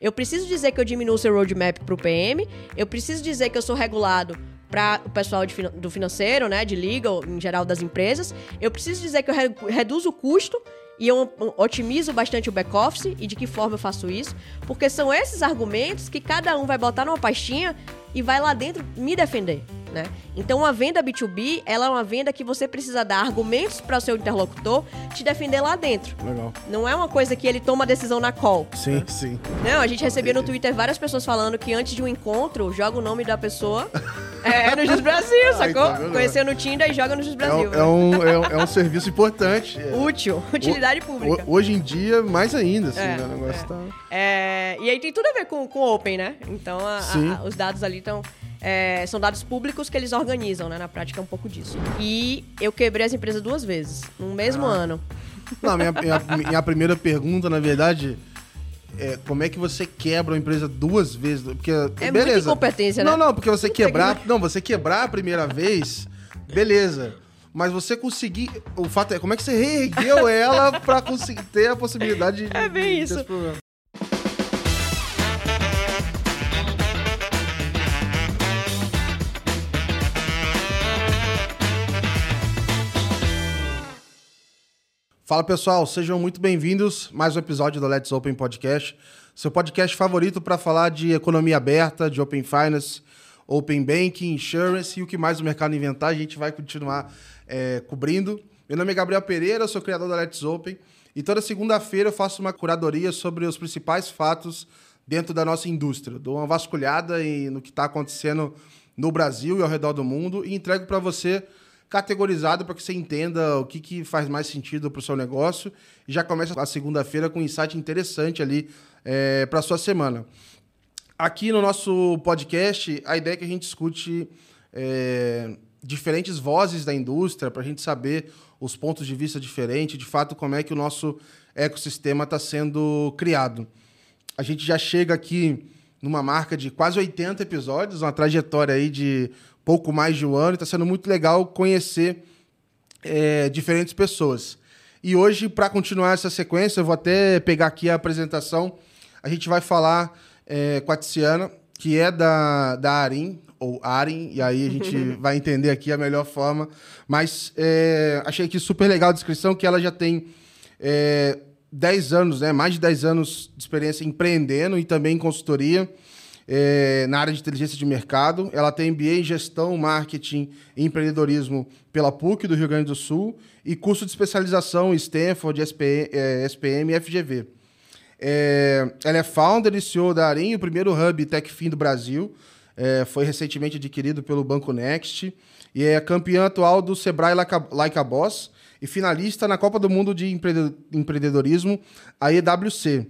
Eu preciso dizer que eu diminuo seu roadmap para o PM, eu preciso dizer que eu sou regulado para o pessoal de, do financeiro, né, de legal, em geral das empresas. Eu preciso dizer que eu re, reduzo o custo e eu otimizo bastante o back-office e de que forma eu faço isso, porque são esses argumentos que cada um vai botar numa pastinha e vai lá dentro me defender. Né? Então, uma venda B2B, ela é uma venda que você precisa dar argumentos para o seu interlocutor te defender lá dentro. Legal. Não é uma coisa que ele toma a decisão na call. Sim, né? sim. Não, a gente recebia no Twitter várias pessoas falando que antes de um encontro, joga o nome da pessoa é, no Jus Brasil, sacou? Ai, tá Conheceu no Tinder e joga no Jus Brasil. É, é, um, é, um, é um serviço importante. Útil, utilidade pública. Hoje em dia, mais ainda, assim, é, né? O negócio é. tá... É, e aí tem tudo a ver com o Open, né? Então, a, a, os dados ali estão é, são dados públicos que eles organizam, né? Na prática é um pouco disso. E eu quebrei as empresas duas vezes, no mesmo ah. ano. Não, minha, minha, minha, primeira pergunta, na verdade, é como é que você quebra uma empresa duas vezes? Porque, é beleza. muita incompetência, né? Não, não, porque você quebrar... Não, você quebrar a primeira vez, beleza. Mas você conseguir. O fato é, como é que você reergueu ela pra conseguir ter a possibilidade de. É bem de isso. Fala pessoal, sejam muito bem-vindos mais um episódio do Let's Open Podcast, seu podcast favorito para falar de economia aberta, de Open Finance, Open Banking, Insurance e o que mais o mercado inventar, a gente vai continuar é, cobrindo. Meu nome é Gabriel Pereira, sou criador da Let's Open e toda segunda-feira eu faço uma curadoria sobre os principais fatos dentro da nossa indústria. Dou uma vasculhada no que está acontecendo no Brasil e ao redor do mundo e entrego para você categorizado para que você entenda o que, que faz mais sentido para o seu negócio e já começa a segunda-feira com um insight interessante ali é, para a sua semana. Aqui no nosso podcast, a ideia é que a gente discute é, diferentes vozes da indústria para a gente saber os pontos de vista diferentes, de fato, como é que o nosso ecossistema está sendo criado. A gente já chega aqui numa marca de quase 80 episódios, uma trajetória aí de pouco mais de um ano, está sendo muito legal conhecer é, diferentes pessoas. E hoje, para continuar essa sequência, eu vou até pegar aqui a apresentação. A gente vai falar é, com a Tiziana, que é da, da Arim, ou Arin, e aí a gente vai entender aqui a melhor forma. Mas é, achei aqui super legal a descrição, que ela já tem é, 10 anos, né, mais de 10 anos de experiência empreendendo e também em consultoria é, na área de inteligência de mercado. Ela tem MBA em gestão, marketing e empreendedorismo pela PUC do Rio Grande do Sul e curso de especialização em Stanford, SPM, é, SPM e FGV. É, ela é founder e CEO da Arim, o primeiro hub TechFin do Brasil. É, foi recentemente adquirido pelo Banco Next e é campeã atual do Sebrae Like a, like a Boss e finalista na Copa do Mundo de Empreendedorismo, a EWC.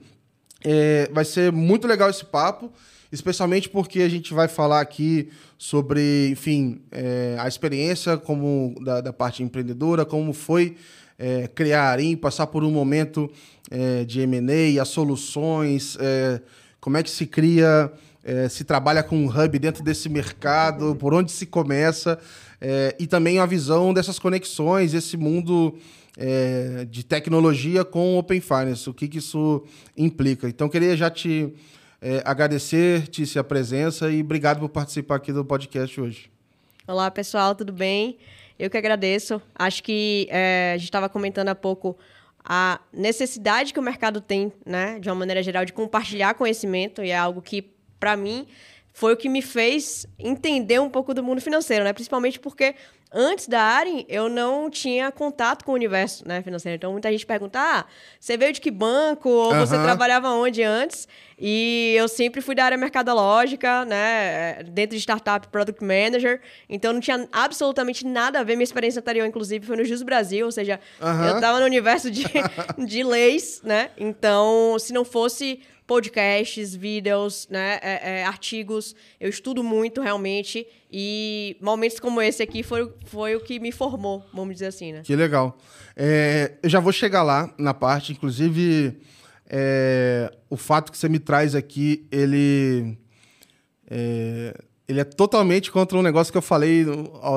É, vai ser muito legal esse papo especialmente porque a gente vai falar aqui sobre, enfim, é, a experiência como da, da, parte empreendedora, como foi é, criar a Arim, passar por um momento é, de M&A, as soluções, é, como é que se cria, é, se trabalha com um hub dentro desse mercado, por onde se começa, é, e também a visão dessas conexões, esse mundo de tecnologia com Open Finance, o que, que isso implica. Então, queria já te é, agradecer-te a presença e obrigado por participar aqui do podcast hoje. Olá, pessoal, tudo bem? Eu que agradeço. Acho que é, a gente estava comentando há pouco a necessidade que o mercado tem, né, de uma maneira geral, de compartilhar conhecimento, e é algo que, para mim, foi o que me fez entender um pouco do mundo financeiro, né? Principalmente porque antes da Arin, eu não tinha contato com o universo né, financeiro. Então, muita gente pergunta, ah, você veio de que banco? Ou você trabalhava onde antes? E eu sempre fui da área mercadológica, né? Dentro de startup, product manager. Então, não tinha absolutamente nada a ver. Minha experiência anterior, inclusive, foi no Jus Brasil. Ou seja, eu estava no universo de, de leis, né? Então, se não fosse podcasts, vídeos, né, é, é, artigos. Eu estudo muito realmente e momentos como esse aqui foi, foi o que me formou, vamos dizer assim, né? Que legal. É, eu já vou chegar lá na parte, inclusive é, o fato que você me traz aqui, ele é, ele é totalmente contra um negócio que eu falei,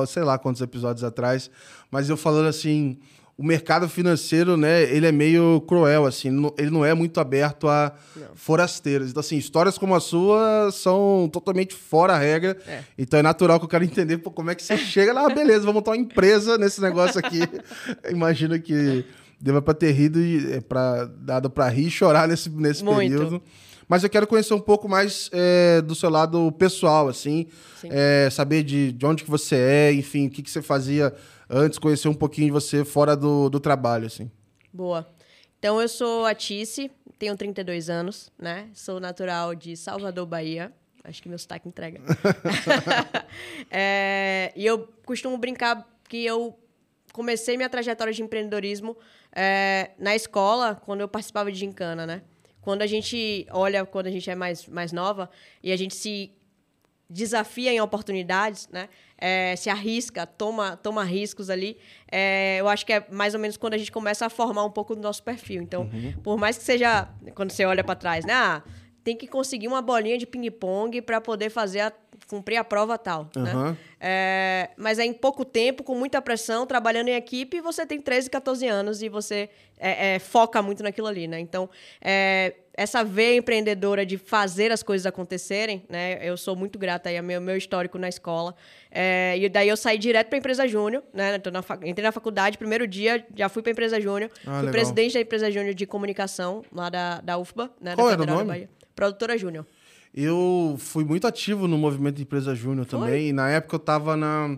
sei lá quantos episódios atrás, mas eu falando assim, o mercado financeiro, né, ele é meio cruel, assim, ele não é muito aberto a não. forasteiros. Então, assim, histórias como a sua são totalmente fora a regra. É. Então é natural que eu quero entender pô, como é que você chega lá, ah, beleza, vou montar uma empresa nesse negócio aqui. Imagino que deva para ter rido e é, pra, dado para rir e chorar nesse, nesse período. Mas eu quero conhecer um pouco mais é, do seu lado pessoal, assim, é, saber de, de onde que você é, enfim, o que, que você fazia antes, conhecer um pouquinho de você fora do, do trabalho, assim. Boa. Então, eu sou a Tice, tenho 32 anos, né? Sou natural de Salvador, Bahia. Acho que meu sotaque entrega. é, e eu costumo brincar que eu comecei minha trajetória de empreendedorismo é, na escola, quando eu participava de gincana, né? Quando a gente olha, quando a gente é mais, mais nova, e a gente se desafia em oportunidades, né? É, se arrisca, toma, toma riscos ali. É, eu acho que é mais ou menos quando a gente começa a formar um pouco do nosso perfil. Então, uhum. por mais que seja, quando você olha para trás, né? Ah, tem que conseguir uma bolinha de ping-pong para poder fazer a, cumprir a prova tal. Uhum. Né? É, mas é em pouco tempo, com muita pressão, trabalhando em equipe, você tem 13, 14 anos e você é, é, foca muito naquilo ali, né? Então, é, essa veia empreendedora de fazer as coisas acontecerem, né? Eu sou muito grata aí ao meu, meu histórico na escola. É, e daí eu saí direto para a empresa Júnior, né? Na, entrei na faculdade, primeiro dia, já fui para a empresa Júnior. Ah, fui legal. presidente da empresa Júnior de comunicação lá da, da UFBA, né? Qual da era o nome? Produtora Júnior. Eu fui muito ativo no movimento de empresa Júnior também. E na época eu estava na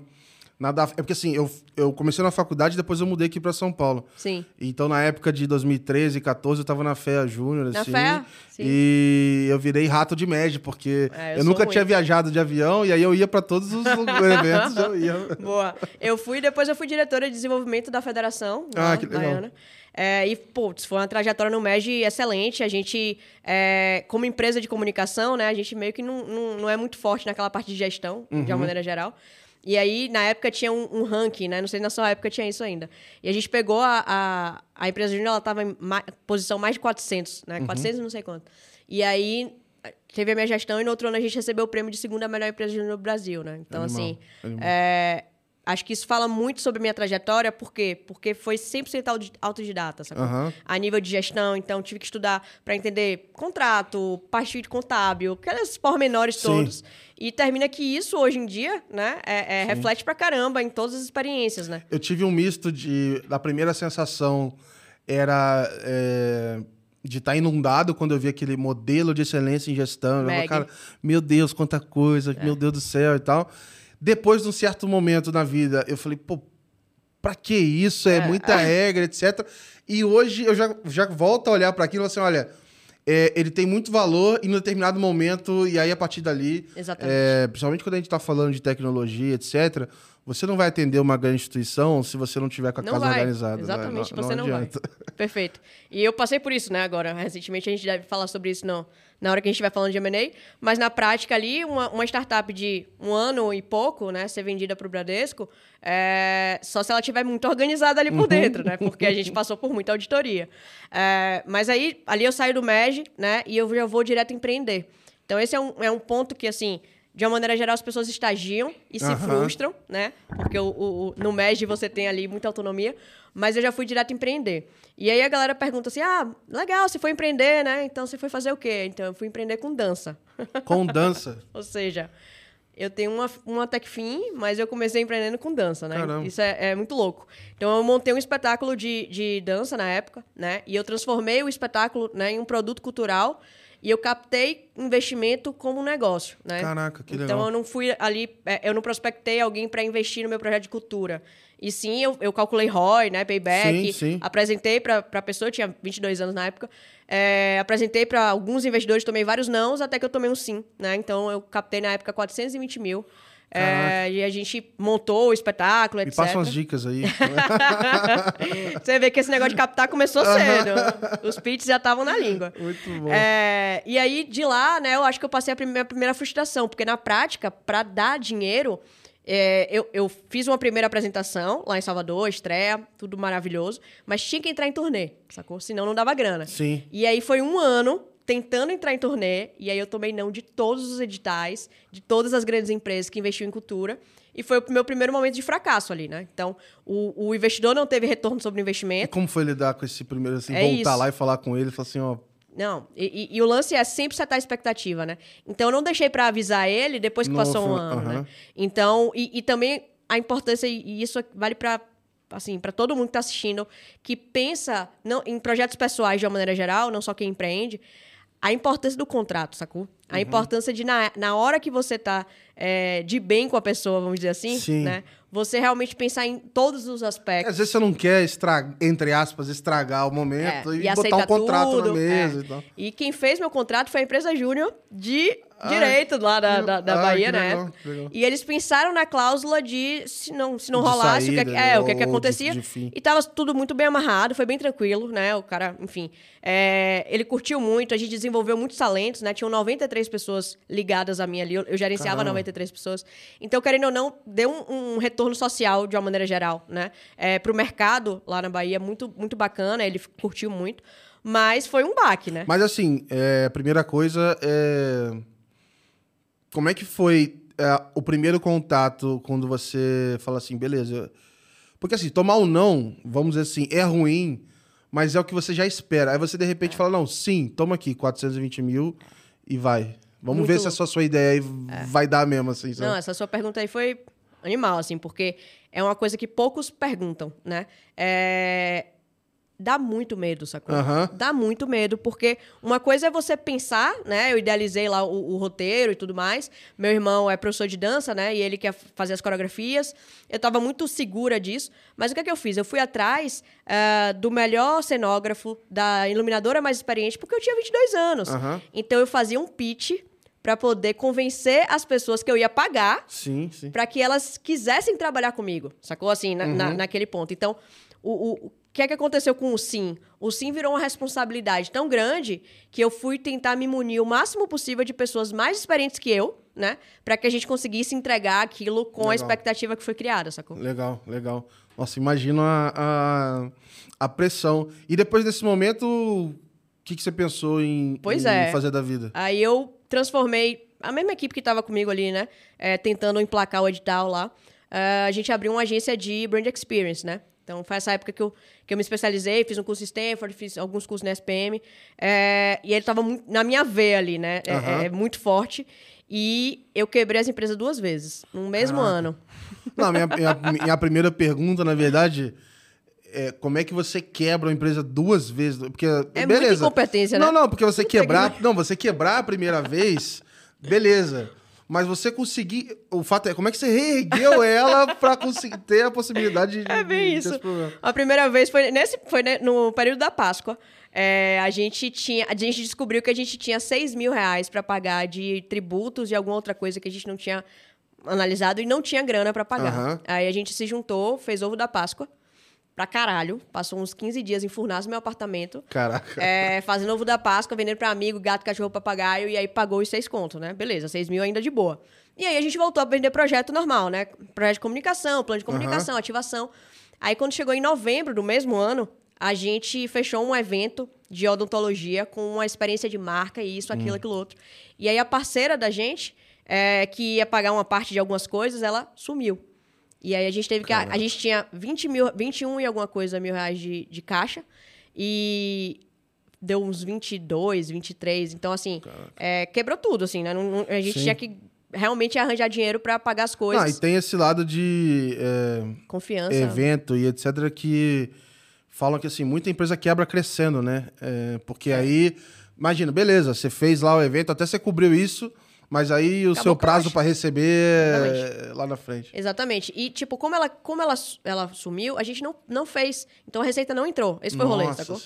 É porque assim, eu, eu comecei na faculdade e depois eu mudei aqui para São Paulo. Sim. Então, na época de 2013, 14, eu tava na FEA Júnior, assim. Na FEA? Sim. E eu virei rato de média, porque é, eu, eu nunca ruim. tinha viajado de avião e aí eu ia para todos os eventos, eu ia. Boa. Eu fui, depois eu fui diretora de desenvolvimento da federação. Ah, lá, que legal. Baiana. É, e, putz, foi uma trajetória no MEG excelente. A gente, é, como empresa de comunicação, né, a gente meio que não, não, não é muito forte naquela parte de gestão, uhum. de uma uhum. maneira geral. E aí, na época, tinha um, um, ranking, né? Não sei se na sua época tinha isso ainda. E a gente pegou a... A, a empresa júnior, ela estava em ma, posição mais de 400, né? Uhum. 400 não sei quanto. E aí, teve a minha gestão e no outro ano a gente recebeu o prêmio de segunda melhor empresa júnior no Brasil, né? Então, animal, assim... Animal. É, Acho que isso fala muito sobre a minha trajetória, por quê? Porque foi 100% autodidata, sabe? Uhum. A nível de gestão, então tive que estudar para entender contrato, parte de contábil, aqueles pormenores Sim. todos. E termina que isso, hoje em dia, né, é, é reflete pra caramba em todas as experiências, né? Eu tive um misto de... A primeira sensação era... É de estar tá inundado quando eu vi aquele modelo de excelência em gestão. Eu falei, cara, meu Deus, quanta coisa, é. meu Deus do céu e tal. Depois de um certo momento na vida, eu falei, pô, pra que isso? É, é muita é. regra, etc. E hoje eu já, já volto a olhar para aquilo e assim, olha, é, ele tem muito valor em um determinado momento, e aí a partir dali, é, principalmente quando a gente está falando de tecnologia, etc., você não vai atender uma grande instituição se você não tiver com a não casa vai. organizada. Né? Exatamente, não, você não, não vai. Perfeito. E eu passei por isso, né, agora. Recentemente a gente deve falar sobre isso no, na hora que a gente vai falando de M&A, mas na prática ali, uma, uma startup de um ano e pouco, né, ser vendida para o Bradesco, é, só se ela tiver muito organizada ali por uhum. dentro, né, porque a gente passou por muita auditoria. É, mas aí, ali eu saio do MEG, né, e eu já vou direto empreender. Então esse é um, é um ponto que, assim, de uma maneira geral, as pessoas estagiam e se uhum. frustram, né? Porque o, o, no MEG você tem ali muita autonomia, mas eu já fui direto empreender. E aí a galera pergunta assim: ah, legal, você foi empreender, né? Então você foi fazer o quê? Então eu fui empreender com dança. Com dança? Ou seja, eu tenho uma, uma Tecfim, mas eu comecei empreendendo com dança, né? Caramba. Isso é, é, muito louco. Então eu montei um espetáculo de, de dança na época, né? E eu transformei o espetáculo né, em um produto cultural e eu captei investimento como um negócio, né? Caraca, que legal. Então eu não fui ali, é, eu não prospectei alguém para investir no meu projeto de cultura. E sim, eu, eu calculei ROI, né, payback, sim, sim. apresentei para a pessoa, tinha 22 anos na época, é, apresentei para alguns investidores, tomei vários nãos, até que eu tomei um sim, né? Então eu captei na época 420 mil. É, e a gente montou o espetáculo, etc. Me passa umas dicas aí. Você vê que esse negócio de captar começou cedo. Os pitches já estavam na língua. Muito bom. É, e aí, de lá, né, eu acho que eu passei a primeira, primeira frustração, porque na prática, para dar dinheiro, é, eu, eu, fiz uma primeira apresentação lá em Salvador, estreia, tudo maravilhoso, mas tinha que entrar em turnê, sacou? Senão não dava grana. Sim. E aí foi um ano tentando entrar em turnê, e aí eu tomei não de todos os editais, de todas as grandes empresas que investiam em cultura, e foi o meu primeiro momento de fracasso ali, né? Então, o, o investidor não teve retorno sobre o E investimento. como foi lidar com esse primeiro, assim, É voltar isso. lá e falar com ele e falar assim, ó, Não, e, e- e o lance é sempre setar a expectativa, né? Então, eu não deixei pra avisar ele depois que No passou um ano, aham. né? Então, e, e também a importância, e isso vale pra assim, para todo mundo que tá assistindo, que pensa não, em projetos pessoais de uma maneira geral, não só quem empreende, a importância do contrato, sacou? Uhum. A importância de, na, na hora que você tá é, de bem com a pessoa, vamos dizer assim, Sim. né? Você realmente pensar em todos os Às aspectos. vezes você não quer, estragar, entre aspas, estragar o momento É, e, e botar um contrato tudo, na mesa é. e tal. E quem fez meu contrato foi a empresa Júnior de Ah, direito lá da, que- da, da ah, Bahia, que né? legal, que legal. E eles pensaram na cláusula de se não, se não De rolasse, o que, é que- saída, é, o que, é que ou de- acontecia. de fim. e tava tudo muito bem amarrado, foi bem tranquilo, né? O cara, enfim. é, ele curtiu muito, a gente desenvolveu muitos talentos, né? Tinham 93 pessoas ligadas a mim ali, eu, eu gerenciava Caramba. 93 pessoas. Então, querendo ou não, deu um, um retorno social de uma maneira geral, né? É, pro mercado lá na Bahia, muito, muito bacana, ele curtiu muito. Mas foi um baque, né? Mas assim, é, a primeira coisa é. Como é que foi é, o primeiro contato quando você fala assim, beleza? Porque assim, tomar um não, vamos dizer assim, é ruim, mas é o que você já espera. Aí você de repente fala, não, sim, toma aqui, 420 mil e vai. Vamos Muito ver se essa sua ideia aí vai dar mesmo, assim. sabe? Não, essa sua pergunta aí foi animal, assim, porque é uma coisa que poucos perguntam, né? É... Dá muito medo, sacou? Aham. Dá muito medo, porque uma coisa é você pensar, né? Eu idealizei lá o, o roteiro e tudo mais. Meu irmão é professor de dança, né? E ele quer fazer as coreografias. Eu tava muito segura disso. Mas o que é que eu fiz? Eu fui atrás ah, do melhor cenógrafo, da iluminadora mais experiente, porque eu tinha 22 anos. Aham. Então eu fazia um pitch para poder convencer as pessoas que eu ia pagar Sim, sim. para que elas quisessem trabalhar comigo, sacou? Assim, na, na- naquele ponto. Então, o, o que é que aconteceu com o Sim? O Sim virou uma responsabilidade tão grande que eu fui tentar me munir o máximo possível de pessoas mais experientes que eu, né? Para que a gente conseguisse entregar aquilo com a Legal. expectativa que foi criada, sacou? Legal, legal. Nossa, imagina a, a, a pressão. E depois desse momento, o que, que você pensou em, em é. fazer da vida? Aí eu transformei a mesma equipe que estava comigo ali, né? é, tentando emplacar o edital lá. é, a gente abriu uma agência de brand experience, né? Então foi essa época que eu, que eu me especializei, fiz um curso em Stanford, fiz alguns cursos na SPM. é, e ele estava na minha veia ali, né? É- Aham. é, muito forte. E eu quebrei as empresas duas vezes, no mesmo Caraca. ano. Não, minha, minha, minha primeira pergunta, na verdade, é como é que você quebra uma empresa duas vezes? Porque, É beleza. muita incompetência, né? Não, não, porque você quebrar. Não, você quebrar a primeira vez, beleza. Mas você conseguir. O fato é, como é que você reergueu ela pra conseguir ter a possibilidade de. É bem de isso. A primeira vez foi, nesse, foi no período da Páscoa. É, a gente tinha. A gente descobriu que a gente tinha 6 mil reais para pagar de tributos e alguma outra coisa que a gente não tinha analisado e não tinha grana para pagar. Aham. Aí a gente se juntou, fez ovo da Páscoa pra caralho. Passou uns 15 dias em Furnas, meu apartamento. Caraca. É, fazendo ovo da Páscoa, vendendo pra amigo, gato, cachorro, papagaio, e aí pagou os seis contos, né? Beleza, seis mil ainda de boa. E aí a gente voltou a vender projeto normal, né? Projeto de comunicação, plano de comunicação, ativação. Aí quando chegou em novembro do mesmo ano, a gente fechou um evento de odontologia com uma experiência de marca, e isso, aquilo, aquilo outro. E aí a parceira da gente, é, que ia pagar uma parte de algumas coisas, ela sumiu. E aí a gente teve que. A, a gente tinha 20 mil, 21 e alguma coisa mil reais de, de caixa. E deu uns 22, 23. Então, assim, é, quebrou tudo, assim, né? Não- não- a gente Sim. tinha que realmente arranjar dinheiro para pagar as coisas. e tem esse lado de é, Confiança. evento e etc. que falam que assim, muita empresa quebra crescendo, né? É, porque aí, imagina, beleza, você fez lá o evento, até você cobriu isso, mas aí o Acabou seu prazo para receber é lá na frente. Exatamente. E, tipo, como ela, como ela, ela sumiu, a gente não, não fez. Então a receita não entrou. Esse foi o rolê, sacou?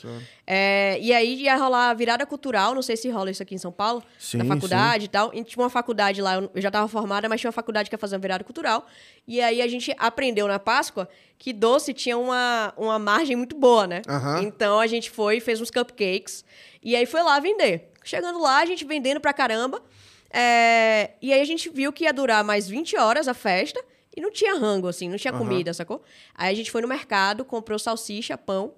É, e aí ia rolar a virada cultural, não sei se rola isso aqui em São Paulo, Sim, na faculdade e tal. E tinha uma faculdade lá, eu já estava formada, mas tinha uma faculdade que ia fazer uma virada cultural. E aí a gente aprendeu na Páscoa que doce tinha uma, uma margem muito boa, né? Então a gente foi e fez uns cupcakes. E aí foi lá vender. Chegando lá, a gente vendendo pra caramba. É, e aí a gente viu que ia durar mais 20 horas a festa. E não tinha rango, assim, não tinha Aham. comida, sacou? Aí a gente foi no mercado, comprou salsicha, pão,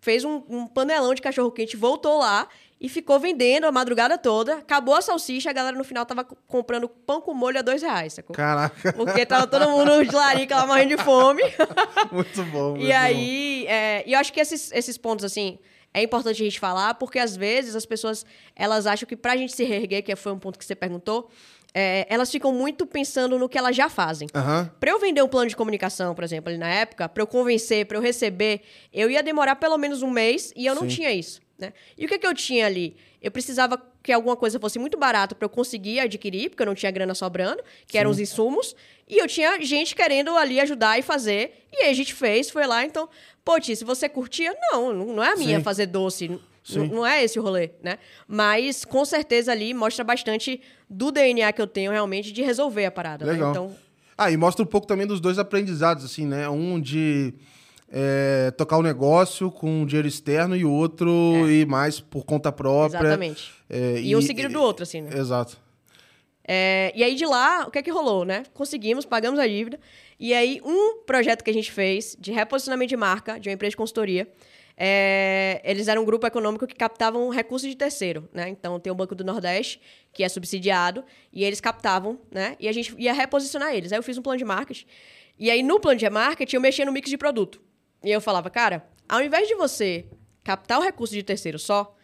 fez um, um panelão de cachorro-quente, voltou lá e ficou vendendo a madrugada toda. Acabou a salsicha, a galera no final tava comprando pão com molho a dois reais, sacou? Caraca. Porque tava todo mundo de larica lá morrendo de fome. muito bom. Muito e aí, é, e eu acho que esses, esses pontos, assim, é importante a gente falar, porque às vezes as pessoas, elas acham que pra gente se reerguer, que foi um ponto que você perguntou, é, elas ficam muito pensando no que elas já fazem. Uhum. Para eu vender um plano de comunicação, por exemplo, ali na época, para eu convencer, para eu receber, eu ia demorar pelo menos um mês e eu não Sim. tinha isso. Né? E o que, que eu tinha ali? Eu precisava que alguma coisa fosse muito barata para eu conseguir adquirir, porque eu não tinha grana sobrando, que eram os insumos, e eu tinha gente querendo ali ajudar e fazer, e aí a gente fez, foi lá, então, pô, Ti, se você curtia, não, não é a minha Sim. fazer doce, não é esse o rolê, né? Mas, com certeza ali, mostra bastante do DNA que eu tenho realmente de resolver a parada, né? Legal. Então, Ah, e mostra um pouco também dos dois aprendizados, assim, né? Um de é, tocar o negócio com dinheiro externo e o outro ir mais por conta própria. exatamente. É, E, um seguido do outro, assim, né? Exato. É, e aí de lá, o que é que rolou, né? Conseguimos, pagamos a dívida. E aí, um projeto que a gente fez de reposicionamento de marca de uma empresa de consultoria. é, eles eram um grupo econômico que captavam recursos de terceiro, né? Então tem o Banco do Nordeste, que é subsidiado, e eles captavam, né? E a gente ia reposicionar eles. Aí eu fiz um plano de marketing. E aí, no plano de marketing, eu mexia no mix de produto. E eu falava, cara, ao invés de você captar o recurso de terceiro só,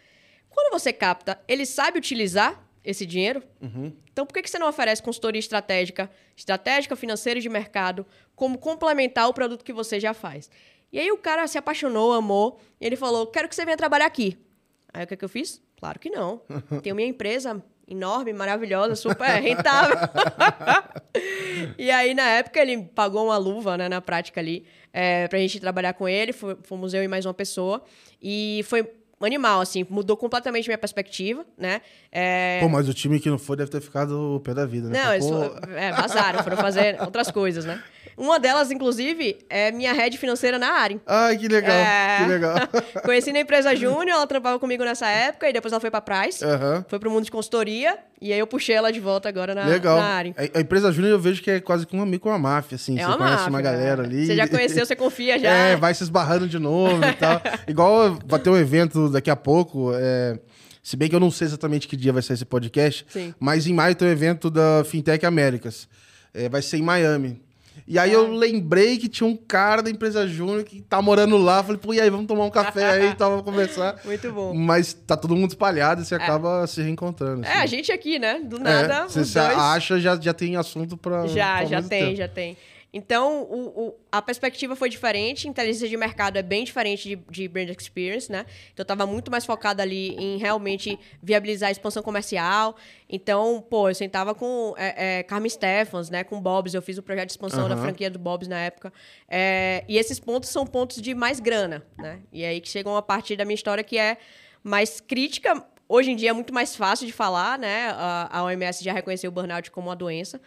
quando você capta, ele sabe utilizar esse dinheiro? Então, por que que você não oferece consultoria estratégica, estratégica, financeira e de mercado, como complementar o produto que você já faz? E aí o cara se apaixonou, amou, e ele falou, quero que você venha trabalhar aqui. Aí o que, que eu fiz? Claro que não. Tenho minha empresa enorme, maravilhosa, super rentável. e aí, na época, ele pagou uma luva, né, na prática ali, é, pra gente trabalhar com ele. Fo- Fomos eu e mais uma pessoa. E foi animal, assim, mudou completamente minha perspectiva, né? É, Pô, mas o time que não foi deve ter ficado o pé da vida, né? não, eles Pô, fo- é, vazaram, foram fazer outras coisas, né? Uma delas, inclusive, é minha head financeira na Arin. Ai, que legal, É. que legal. Conheci na empresa Júnior, ela trampava comigo nessa época, e depois ela foi pra Price, Aham. foi pro mundo de consultoria, e aí eu puxei ela de volta agora na, Legal. na Arin. A, a empresa Júnior eu vejo que é quase que um amigo com uma máfia, assim. É você uma conhece máfia, uma galera é. ali. Você já conheceu, você confia já. É, vai se esbarrando de novo e tal. Igual vai ter um evento daqui a pouco. é, Se bem que eu não sei exatamente que dia vai ser esse podcast, Sim. mas em maio tem o evento da Fintech Américas. É, vai ser em Miami. E aí eu lembrei que tinha um cara da empresa Júnior que tá morando lá. Falei, pô, e aí, vamos tomar um café aí e tal, vamos conversar. Muito bom. Mas tá todo mundo espalhado e você acaba se reencontrando. É, assim. a gente aqui, né? Do É, nada, você os se dois... acha, já, já tem assunto pra. Já, pra já tem, tempo. já tem. Então, o, o- a perspectiva foi diferente, inteligência de mercado é bem diferente de, de brand experience, né? Então, eu tava muito mais focada ali em realmente viabilizar a expansão comercial. Então, pô, eu sentava com é, é, Carmen Stephens, né? Com Bob's, eu fiz o projeto de expansão da Aham. franquia do Bob's na época. É, e esses pontos são pontos de mais grana, né? E aí que chega uma parte da minha história que é mais crítica. Hoje em dia é muito mais fácil de falar, né? A, a OMS já reconheceu o burnout como uma doença.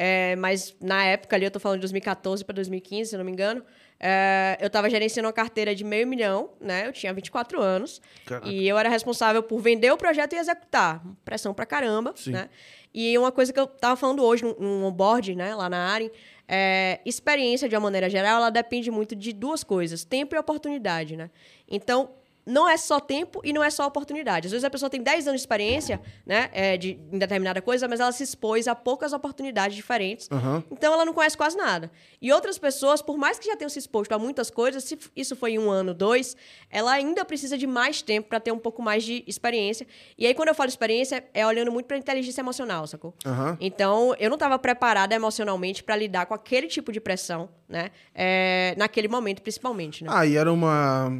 É, mas na época ali, eu tô falando de 2014 para 2015, se não me engano, é, eu estava gerenciando uma carteira de meio milhão, né? Eu tinha 24 anos. Caraca. E eu era responsável por vender o projeto e executar. Pressão pra caramba, Sim. né? E uma coisa que eu tava falando hoje num, onboard, né, lá na Arin, é, experiência, de uma maneira geral, ela depende muito de duas coisas, tempo e oportunidade, né? Então, não é só tempo e não é só oportunidade. Às vezes a pessoa tem 10 anos de experiência, né, é, de, em determinada coisa, mas ela se expôs a poucas oportunidades diferentes. Aham. Então ela não conhece quase nada. E outras pessoas, por mais que já tenham se exposto a muitas coisas, se isso foi em um ano, dois, ela ainda precisa de mais tempo para ter um pouco mais de experiência. E aí, quando eu falo experiência, é olhando muito para inteligência emocional, sacou? Aham. Então, eu não estava preparada emocionalmente para lidar com aquele tipo de pressão, né? É, naquele momento, principalmente, né? Ah, e era uma.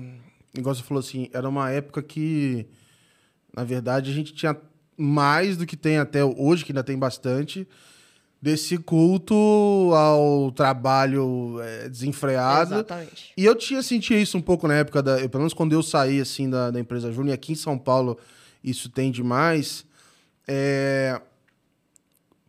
Igual você falou assim, era uma época que, na verdade, a gente tinha mais do que tem até hoje, que ainda tem bastante, desse culto ao trabalho é, desenfreado. Exatamente. E eu tinha sentido isso um pouco na época da. eu, pelo menos quando eu saí assim da, da empresa Júnior, e aqui em São Paulo isso tem demais. É,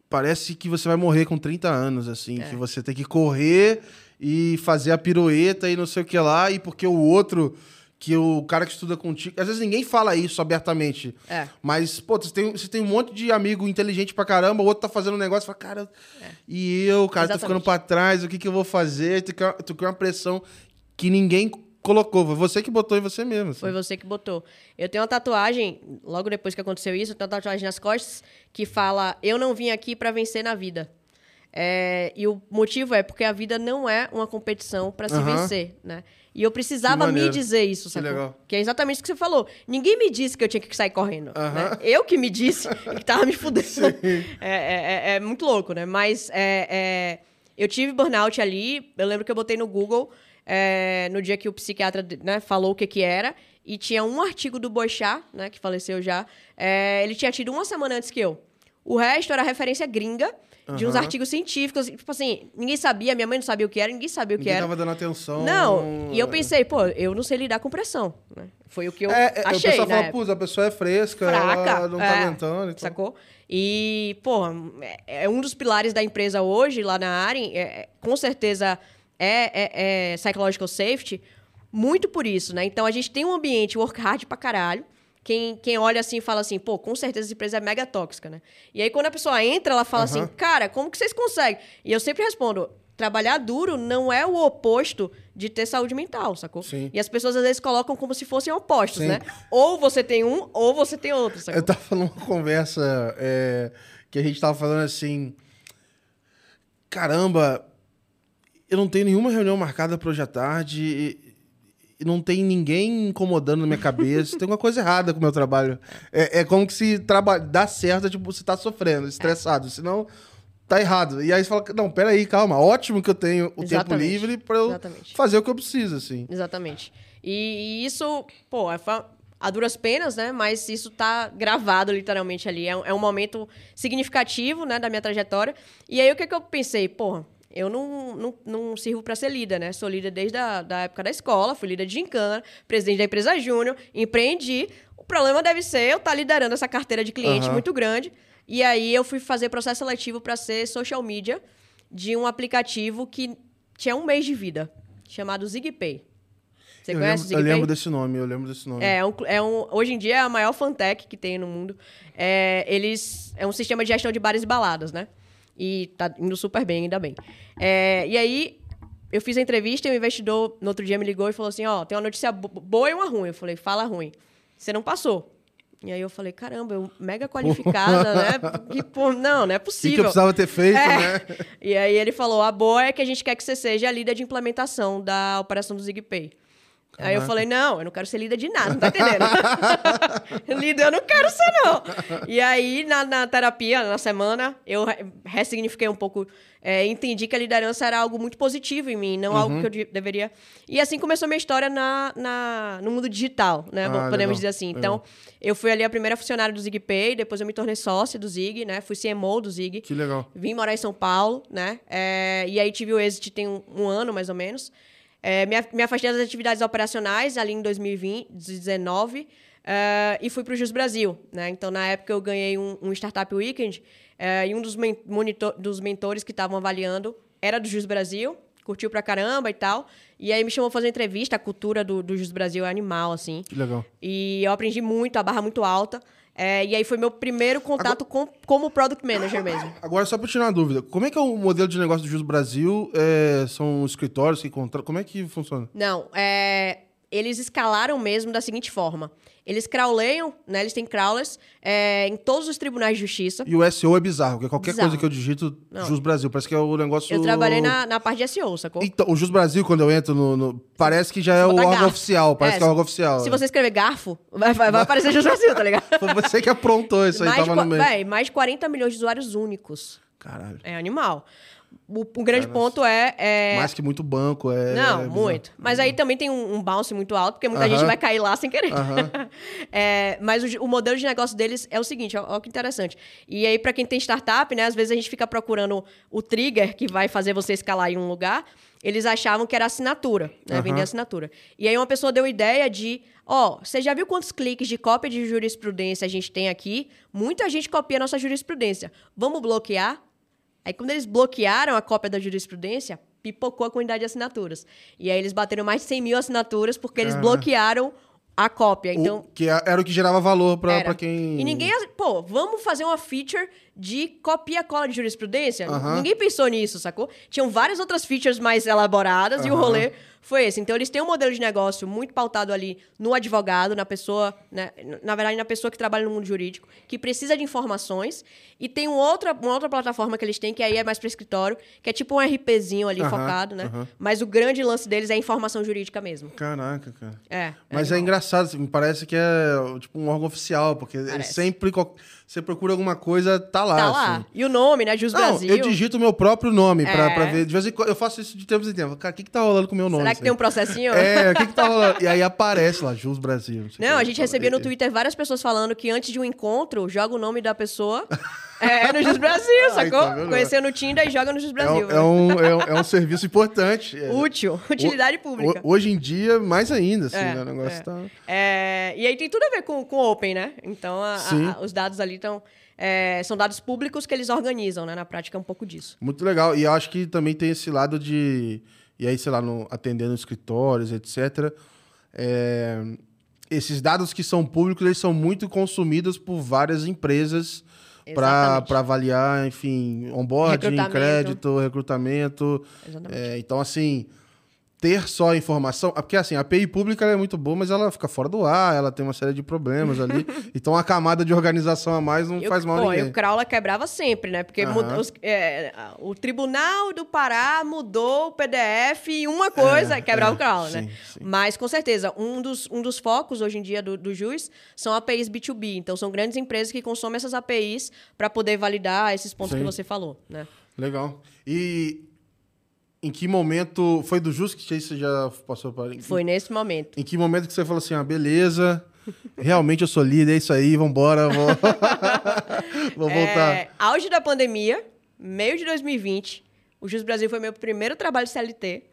parece que você vai morrer com 30 anos, assim, que você tem que correr e fazer a pirueta e não sei o que lá, e porque o outro. Que o cara que estuda contigo. Às vezes ninguém fala isso abertamente. É. Mas, pô, você tem, você tem um monte de amigo inteligente pra caramba, o outro tá fazendo um negócio, fala, cara, e eu, cara, tô ficando Exatamente. pra trás, o que, que eu vou fazer? Tu cria, tu cria uma pressão que ninguém colocou, foi você que botou em você mesmo. Assim. Foi você que botou. Eu tenho uma tatuagem, logo depois que aconteceu isso, eu tenho uma tatuagem nas costas que fala: Eu não vim aqui para vencer na vida. É, e o motivo é porque a vida não é uma competição para se Aham. vencer, né? E eu precisava me dizer isso, Que sacou? legal. Que é exatamente isso que você falou. Ninguém me disse que eu tinha que sair correndo, Aham. né? Eu que me disse que tava me fudendo. É, é- é- é muito louco, né? Mas é, é, eu tive burnout ali. Eu lembro que eu botei no Google é, no dia que o psiquiatra né, falou o que que era. E tinha um artigo do Boixá, né? Que faleceu já. ele tinha tido uma semana antes que eu. O resto era referência gringa de uns artigos científicos. Tipo assim, ninguém sabia, minha mãe não sabia o que era, ninguém sabia o que Ninguém era. tava dando atenção. Não, e eu pensei, pô, eu não sei lidar com pressão. Né? Foi o que eu É, é, o achei, pessoal né? fala, putz, a pessoa é fresca, fraca. ela não tá é, aguentando. Então... Sacou? E, porra, é, é um dos pilares da empresa hoje, lá na Aren, é, é- com certeza é, é, é psychological safety, muito por isso, né? Então a gente tem um ambiente work hard pra caralho. Quem, quem olha assim e fala assim, pô, com certeza essa empresa é mega tóxica, né? E aí quando a pessoa entra, ela fala Aham. assim, cara, como que vocês conseguem? E eu sempre respondo, trabalhar duro não é o oposto de ter saúde mental, sacou? Sim. E as pessoas às vezes colocam como se fossem opostos, Sim. né? Ou você tem um, ou você tem outro, sacou? Eu tava falando uma conversa é, que a gente tava falando assim. Caramba, eu não tenho nenhuma reunião marcada para hoje à tarde. Não tem ninguém incomodando na minha cabeça. tem alguma coisa errada com o meu trabalho. É, é como que se traba dá certo, é tipo, você tá sofrendo, estressado. Senão, tá errado. E aí você fala, não, peraí, calma. Ótimo que eu tenho o tempo Exatamente. livre para eu Exatamente. fazer o que eu preciso, assim. Exatamente. E, e isso, pô, é fa- a duras penas, né? Mas isso tá gravado literalmente ali. É, um- é um momento significativo, né, da minha trajetória. E aí o que, que eu pensei? Porra, eu não, não, não sirvo para ser líder, né? Sou líder desde a da época da escola, fui líder de gincana, presidente da empresa júnior, empreendi. O problema deve ser eu estar liderando essa carteira de cliente Aham. muito grande. E aí eu fui fazer processo seletivo para ser social media de um aplicativo que tinha um mês de vida, chamado ZigPay. Você eu conhece lembro, o eu lembro desse nome, eu lembro desse nome. É, um, é um, hoje em dia é a maior fantech que tem no mundo. É, eles é um sistema de gestão de bares e baladas, né? E tá indo super bem, ainda bem. É, e aí eu fiz a entrevista e o investidor no outro dia me ligou e falou assim: ó, tem uma notícia bo- boa e uma ruim. Eu falei, fala ruim. Você não passou. E aí eu falei, caramba, eu mega qualificada, né? Que, pô, não, não é O que, eu possível. precisava ter feito, É. né? E aí ele falou: a boa é que a gente quer que você seja a líder de implementação da operação do ZigPay. Aí eu falei, não, eu não quero ser líder de nada, não tá entendendo? líder eu não quero ser, não. E aí, na, na terapia, na semana, eu re- ressignifiquei um pouco, é, entendi que a liderança era algo muito positivo em mim, não algo Uhum. que eu de- deveria... E assim começou minha história na, na, no mundo digital, né? Ah, Podemos legal, dizer assim. legal. Então, eu fui ali a primeira funcionária do ZigPay, depois eu me tornei sócia do Zig, né? Fui CMO do Zig. Que legal. Vim morar em São Paulo, né? É, e aí tive o exit tem um, um ano, mais ou menos. É, me, me afastei das atividades operacionais ali em 2019 é, e fui para o Jus Brasil, né? Então, na época, eu ganhei um, um Startup Weekend é, e um dos, men- monitor- dos mentores que estavam avaliando era do Jus Brasil, curtiu pra caramba e tal. E aí me chamou pra fazer entrevista, a cultura do, do Jus Brasil é animal, assim. Que legal. E eu aprendi muito, a barra muito alta. É, e aí foi meu primeiro contato com, como Product Manager mesmo. Agora, só para tirar uma dúvida, como é que é o modelo de negócio do Jus Brasil? É, são escritórios que contratam? Como é que funciona? Não, é, eles escalaram mesmo da seguinte forma. Eles crawleiam, né? Eles têm crawlers é, em todos os tribunais de justiça. E o SEO é bizarro, porque qualquer Bizarro. coisa que eu digito Não. Jus Brasil, parece que é o negócio... Eu trabalhei na, na parte de SEO, sacou? Então, o Jus Brasil, quando eu entro no... no- parece que já é o órgão garfo. oficial, parece É, que é o órgão oficial. Se você escrever garfo, vai, vai, vai aparecer Jus Brasil, tá ligado? Foi você que aprontou isso aí, mais, tava no meio. véi, mais de 40 milhões de usuários únicos. Caralho. É animal. O, o grande ponto é... é- Mais que muito banco, é... Não, é muito. Mas aí também tem um, um bounce muito alto, porque muita gente vai cair lá sem querer. É, mas o, o modelo de negócio deles é o seguinte, ó que interessante. E aí, para quem tem startup, né, às vezes a gente fica procurando o trigger que vai fazer você escalar em um lugar. Eles achavam que era assinatura, né? Aham. Vender assinatura. E aí uma pessoa deu ideia de, ó, você já viu quantos cliques de cópia de jurisprudência a gente tem aqui? Muita gente copia nossa jurisprudência. Vamos bloquear? Aí, quando eles bloquearam a cópia da jurisprudência, pipocou a quantidade de assinaturas. E aí, eles bateram mais de 100 mil assinaturas porque eles Ah. bloquearam a cópia. Então, O, que é- era o que gerava valor pra quem... E ninguém. Pô, vamos fazer uma feature de copia-cola de jurisprudência? Ninguém pensou nisso, sacou? Tinham várias outras features mais elaboradas e o rolê foi esse. Então, eles têm um modelo de negócio muito pautado ali no advogado, na pessoa, né? na verdade, na pessoa que trabalha no mundo jurídico, que precisa de informações. E tem um outra, uma outra plataforma que eles têm, que aí é mais para escritório, que é tipo um RPzinho ali focado, né? Mas o grande lance deles é a informação jurídica mesmo. Caraca, cara. É. Mas é, animal. engraçado, assim, me parece que é tipo um órgão oficial, porque Parece. sempre. Você procura alguma coisa, tá lá. Tá lá. assim. E o nome, né? Jus Não, Brasil. eu digito o meu próprio nome pra, É. pra ver. De vez em quando, eu faço isso de tempos em tempos. Cara, o que, que tá rolando com o meu nome? Será que isso tem um processinho? É, o que, que tá rolando? E aí aparece lá, Jus Brasil. Não, o a gente recebia no Twitter várias pessoas falando que antes de um encontro, joga o nome da pessoa é, no Jus Brasil, Ai, sacou? tá vendo? Conheceu no Tinder e joga no Jus É, Brasil. um- é um, é, um, é um serviço importante. É. Útil, utilidade pública. Ho- Hoje em dia, mais ainda, assim, É, né? O negócio é. tá. É, e aí tem tudo a ver com, o Open, né? Então, a- a- os dados ali estão... são dados públicos que eles organizam, né? Na prática é um pouco disso. Muito legal. E eu acho que também tem esse lado de. E aí, sei lá, no, atendendo escritórios, etc. é, esses dados que são públicos, eles são muito consumidos por várias empresas para avaliar, enfim, onboarding, Recrutamento. crédito, recrutamento. É, então, assim, ter só a informação. Porque, assim, a API pública é muito boa, mas ela fica fora do ar, ela tem uma série de problemas ali. então, a camada de organização a mais não E o- faz mal pô, ninguém. E o Crowla quebrava sempre, né? Porque os- é, o Tribunal do Pará mudou o PDF e uma coisa É, quebrava é, o sim, né? sim. Mas, com certeza, um dos, um dos focos hoje em dia do, do juiz são APIs B2B. Então, são grandes empresas que consomem essas APIs para poder validar esses pontos Sim. que você falou, né? Legal. E em que momento. Foi do Jus que você já passou para. Foi nesse momento. Em que momento que você falou assim, ah, beleza, realmente eu sou líder, é isso aí, vambora, vou, vou voltar. É, auge da pandemia, meio de 2020. O Jus Brasil foi meu primeiro trabalho CLT.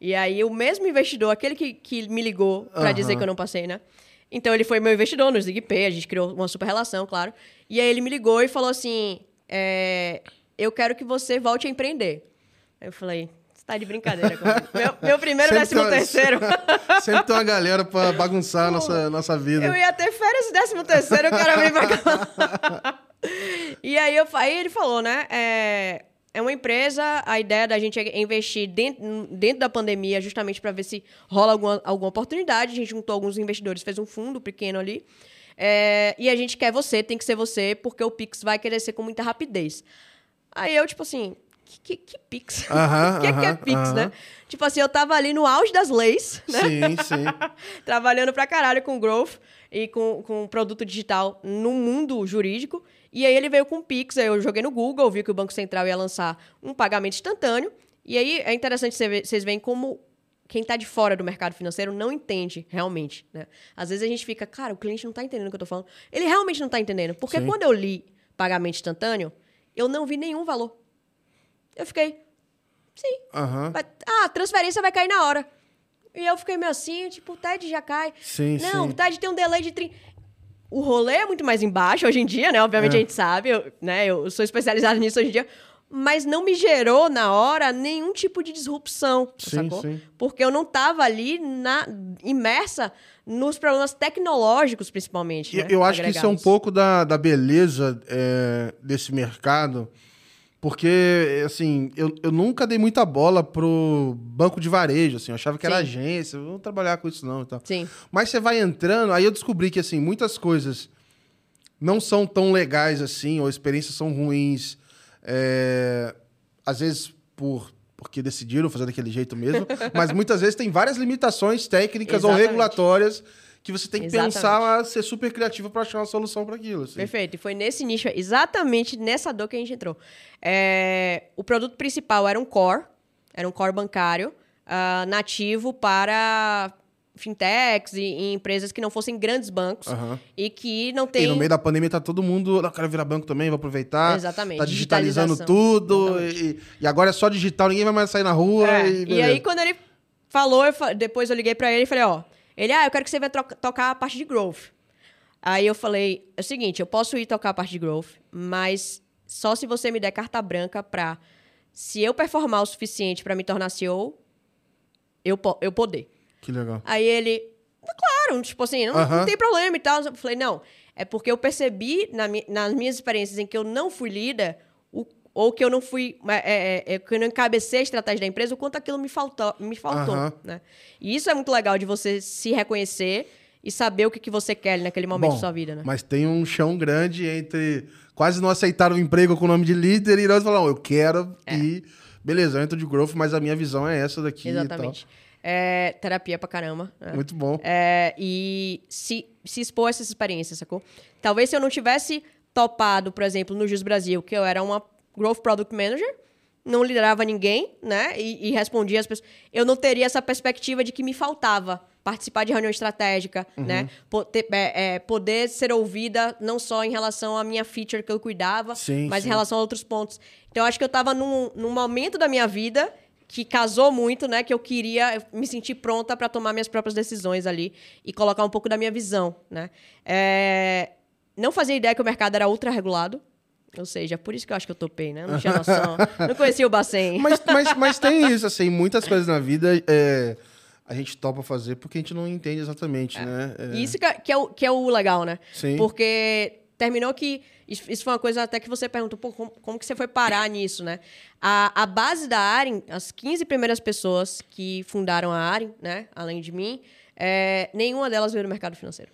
E aí, o mesmo investidor, aquele que, que me ligou Aham. dizer que eu não passei, né? Então, ele foi meu investidor no ZigPay, a gente criou uma super relação, claro. E aí, ele me ligou e falou assim: é, Eu quero que você volte a empreender. Aí eu falei: tá de brincadeira comigo. meu, meu primeiro, Sempre décimo terceiro. Sempre tem uma galera pra bagunçar a nossa, nossa vida. Eu ia ter férias e décimo terceiro, o cara veio pra cá. e aí, eu, aí ele falou, né? É, é uma empresa, a ideia da gente é investir dentro, dentro da pandemia justamente para ver se rola alguma, alguma oportunidade. A gente juntou alguns investidores, fez um fundo pequeno ali. É, e a gente quer você, tem que ser você, porque o Pix vai crescer com muita rapidez. Aí eu, tipo assim, que, que, Pix? O que, que é aham, Pix, aham. né? Tipo assim, eu tava ali no auge das leis, né? Sim, sim. trabalhando pra caralho com growth e com, com produto digital no mundo jurídico. E aí ele veio com o Pix, aí eu joguei no Google, vi que o Banco Central ia lançar um pagamento instantâneo. E aí é interessante vocês verem como quem tá de fora do mercado financeiro não entende realmente, né? Às vezes a gente fica, cara, o cliente não tá entendendo o que eu tô falando. Ele realmente não tá entendendo. Porque Sim. quando eu li pagamento instantâneo, eu não vi nenhum valor. Eu fiquei, sim. Vai- ah, a transferência vai cair na hora. E eu fiquei meio assim, tipo, o TED já cai. Sim, Não, sim. o TED tem um delay de 30. O rolê é muito mais embaixo hoje em dia, né? Obviamente É. a gente sabe, eu, né? Eu sou especializado nisso hoje em dia. Mas não me gerou na hora nenhum tipo de disrupção, Sim, sacou? sim. Porque eu não tava ali na, imersa nos problemas tecnológicos, principalmente. Eu, né? eu acho que isso é um pouco da, da beleza é, desse mercado, porque, assim, eu, eu nunca dei muita bola pro banco de varejo, assim, eu achava que era Sim. agência, eu não vou trabalhar com isso não e tal. Sim. Mas você vai entrando, aí eu descobri que, assim, muitas coisas não são tão legais assim, ou experiências são ruins, é, às vezes por porque decidiram fazer daquele jeito mesmo, mas muitas vezes tem várias limitações técnicas ou regulatórias que você tem que Exatamente. pensar a ser super criativo para achar uma solução para aquilo. assim. Perfeito. E foi nesse nicho, exatamente nessa dor que a gente entrou. É, o produto principal era um core, era um core bancário ah, nativo para fintechs e, e empresas que não fossem grandes bancos Aham. e que não tem E no meio da pandemia tá todo mundo, "Ah, quero virar banco também, vou aproveitar. Exatamente, Tá digitalizando tudo. E, e agora é só digital, ninguém vai mais sair na rua. É, E, E, aí, quando ele falou, eu depois eu liguei pra ele e falei, ó, ele, ah, eu quero que você troca- tocar a parte de growth. Aí eu falei, é o seguinte, eu posso ir tocar a parte de growth, mas só se você me der carta branca pra, se eu performar o suficiente pra me tornar CEO, eu, po- eu poder. Que legal. Aí ele, claro, tipo assim, não, Aham. não tem problema e tal. Eu falei, não, é porque eu percebi na nas minhas experiências em que eu não fui líder, ou que eu não fui, é, é, é, que eu não encabecei a estratégia da empresa, o quanto aquilo me faltou, me faltou, Aham. né? E isso é muito legal de você se reconhecer e saber o que, que você quer naquele momento Bom, da sua vida, né? Mas tem um chão grande entre quase não aceitar o emprego com o nome de líder e nós falamos, eu quero e beleza, eu entro de growth, mas a minha visão é essa daqui Exatamente. É, terapia pra caramba. né? Muito bom. É, e se, se expor a essas experiências, sacou? Talvez se eu não tivesse topado, por exemplo, no Jus Brasil, que eu era uma Growth Product Manager, não liderava ninguém, né? E, e respondia as pessoas. Eu não teria essa perspectiva de que me faltava participar de reunião estratégica, Uhum. né? Po- ter- é, é, poder ser ouvida não só em relação à minha feature que eu cuidava, Sim, mas sim. em relação a outros pontos. Então, eu acho que eu estava num, num momento da minha vida que casou muito, né? Que eu queria me sentir pronta para tomar minhas próprias decisões ali e colocar um pouco da minha visão, né? É, Não fazia ideia que o mercado era ultra regulado. Ou seja, por isso que eu acho que eu topei, né? Não tinha noção. não conhecia o Bacen. Mas, mas, mas tem isso, assim, muitas coisas na vida é, a gente topa fazer porque a gente não entende exatamente, né? É, Isso que é, que é o, que é o legal, né? Sim. Porque terminou que. Isso, isso foi uma coisa até que você perguntou, pô, como, como que você foi parar nisso, né? A, a base da Aren, as 15 primeiras pessoas que fundaram a Aren, né? Além de mim, é, nenhuma delas veio do mercado financeiro.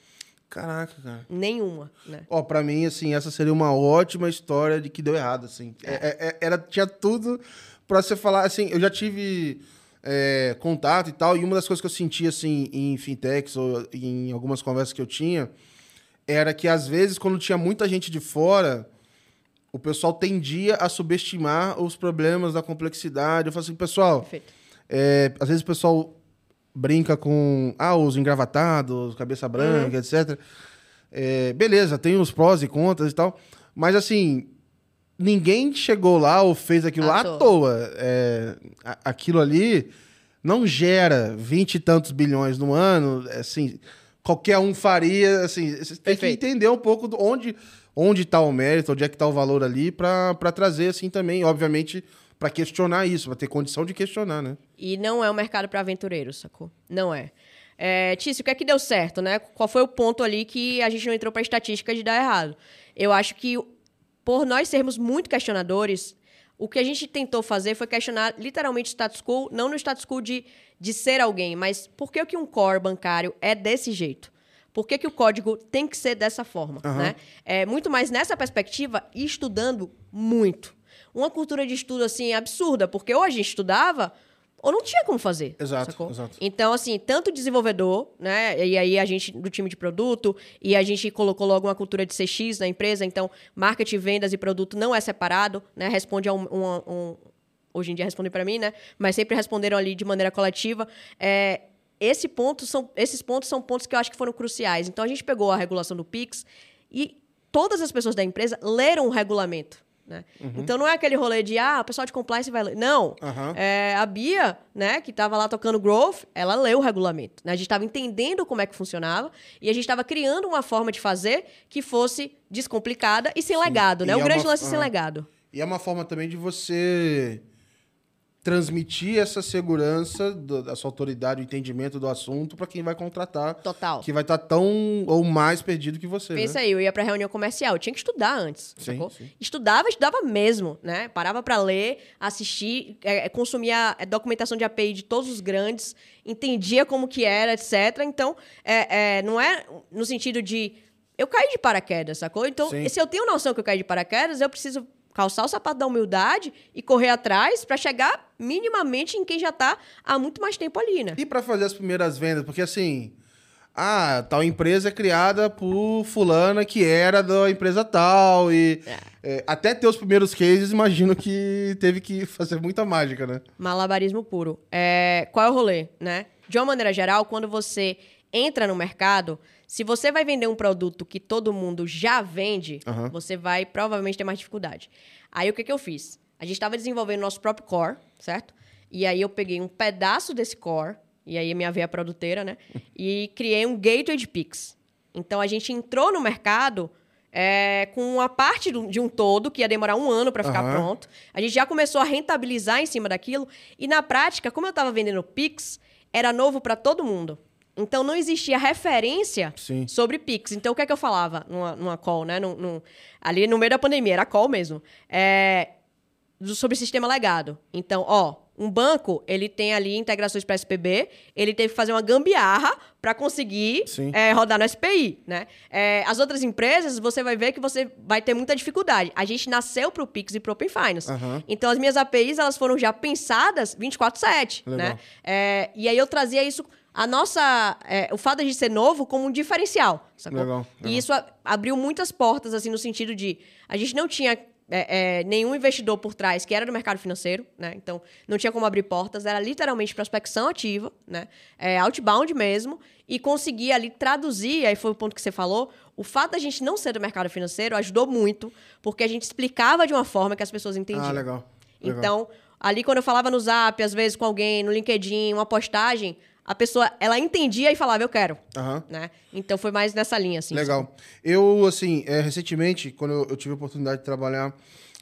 Caraca, cara. Nenhuma, né? Ó, pra mim, assim, essa seria uma ótima história de que deu errado, assim. É, é, é, era, tinha tudo pra você falar, assim, eu já tive é, contato e tal, e uma das coisas que eu senti, assim, em fintechs ou em algumas conversas que eu tinha, era que, às vezes, quando tinha muita gente de fora, o pessoal tendia a subestimar os problemas da complexidade. Eu falo assim, pessoal, Perfeito. é, às vezes o pessoal brinca com ah, os engravatados, cabeça branca, etc. É, beleza, tem os prós e contras e tal. Mas assim, ninguém chegou lá ou fez aquilo À lá à toa. toa. É, aquilo ali não gera vinte e tantos bilhões no ano. Assim, qualquer um faria. Assim, você tem que Perfeito. entender um pouco onde onde está o mérito, onde é que está o valor ali, para trazer assim também, obviamente, para questionar isso, para ter condição de questionar, né? E não é um mercado para aventureiros, sacou? Não é. é. Tício, o que é que deu certo, né? Qual foi o ponto ali que a gente não entrou para estatística de dar errado? Eu acho que, por nós sermos muito questionadores, o que a gente tentou fazer foi questionar literalmente o status quo, não no status quo de, de ser alguém, mas por que, que um core bancário é desse jeito? Por que, que o código tem que ser dessa forma? Aham. Né? É muito mais nessa perspectiva e estudando muito. Uma cultura de estudo assim absurda, porque ou a gente estudava ou não tinha como fazer. Exato, exato. Então, assim, tanto o desenvolvedor, né? E aí a gente, do time de produto, e a gente colocou logo uma cultura de CX na empresa, então marketing, vendas e produto não é separado, né? Responde a um. um- um- hoje em dia respondem para mim, né? Mas sempre responderam ali de maneira coletiva. É, esse ponto são, esses pontos são pontos que eu acho que foram cruciais. Então a gente pegou a regulação do Pix e todas as pessoas da empresa leram o regulamento. Né? Então não é aquele rolê de ah, o pessoal de compliance vai ler. Não. Aham. É, a Bia, né, que estava lá tocando Growth, ela leu o regulamento. né? A gente estava entendendo como é que funcionava e a gente estava criando uma forma de fazer que fosse descomplicada e sem legado, né? E o é grande uma- lance é sem legado. E é uma forma também de você transmitir essa segurança do- da sua autoridade, o entendimento do assunto para quem vai contratar, Total. que vai estar tão ou mais perdido que você. Pensa né? aí, eu ia pra reunião comercial, eu tinha que estudar antes, Sim, sacou? sim. Estudava, estudava mesmo, né? Parava pra ler, assistir, é, é, consumia é, documentação de API de todos os grandes, entendia como que era, etc. Então, é, é, não é no sentido de eu caí de paraquedas, sacou? Então, Sim. se eu tenho noção que eu caí de paraquedas, eu preciso calçar o sapato da humildade e correr atrás pra chegar minimamente em quem já tá há muito mais tempo ali, né? E para fazer as primeiras vendas, porque assim, ah, tal empresa é criada por fulana que era da empresa tal e é, até ter os primeiros cases, imagino que teve que fazer muita mágica, né? Malabarismo puro. É, qual é o rolê, né? De uma maneira geral, quando você entra no mercado, se você vai vender um produto que todo mundo já vende, Aham. você vai provavelmente ter mais dificuldade. Aí o que, que eu fiz? A gente estava desenvolvendo nosso próprio core, certo? E aí eu peguei um pedaço desse core, e aí a minha veia produteira, né? E criei um gateway de Pix. Então a gente entrou no mercado é, com uma parte de um todo, que ia demorar um ano para ficar Aham. pronto. A gente já começou a rentabilizar em cima daquilo. E na prática, como eu estava vendendo Pix, era novo para todo mundo. Então não existia referência Sim. sobre Pix. Então o que é que eu falava numa, numa call, né? Num- num- ali no meio da pandemia, era call mesmo. É, do, sobre sistema legado. Então, ó, um banco, ele tem ali integrações para SPB, ele teve que fazer uma gambiarra para conseguir é, rodar no SPI, né? É, as outras empresas, você vai ver que você vai ter muita dificuldade. A gente nasceu para o Pix e para o Open Finance. Uhum. Então, as minhas APIs, elas foram já pensadas 24/7, né? É, e aí eu trazia isso a nossa é, o fato de ser novo como um diferencial sacou? Legal, legal. e isso abriu muitas portas assim no sentido de a gente não tinha é, é, nenhum investidor por trás que era do mercado financeiro, né? Então não tinha como abrir portas, era literalmente prospecção ativa, né? É, outbound mesmo, e conseguir ali traduzir, aí foi o ponto que você falou, o fato da gente não ser do mercado financeiro ajudou muito, porque a gente explicava de uma forma que as pessoas entendiam. Ah, legal. legal. Então, ali quando eu falava no Zap, às vezes com alguém, no LinkedIn, uma postagem, a pessoa, ela entendia e falava, eu quero. Uhum. Né? Então foi mais nessa linha, assim. Legal. Eu, assim, é, recentemente, quando eu, eu, tive a oportunidade de trabalhar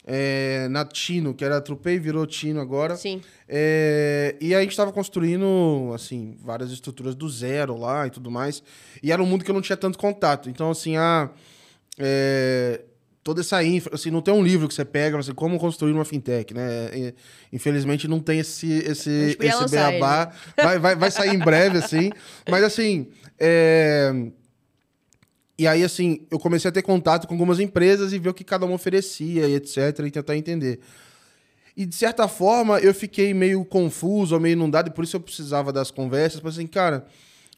é, na Tino, que era Trupei, virou Tino agora. Sim. É, e a gente estava construindo, assim, várias estruturas do zero lá e tudo mais. E era um mundo que eu não tinha tanto contato. Então, assim, a... É, toda essa infra, assim, não tem um livro que você pega, assim, como construir uma fintech, né? Infelizmente não tem esse esse esse beabá. Vai, vai, vai sair em breve, assim. Mas assim, é... e aí assim, eu comecei a ter contato com algumas empresas e ver o que cada uma oferecia e etc e tentar entender. E de certa forma eu fiquei meio confuso, meio inundado e por isso eu precisava das conversas, para assim, cara,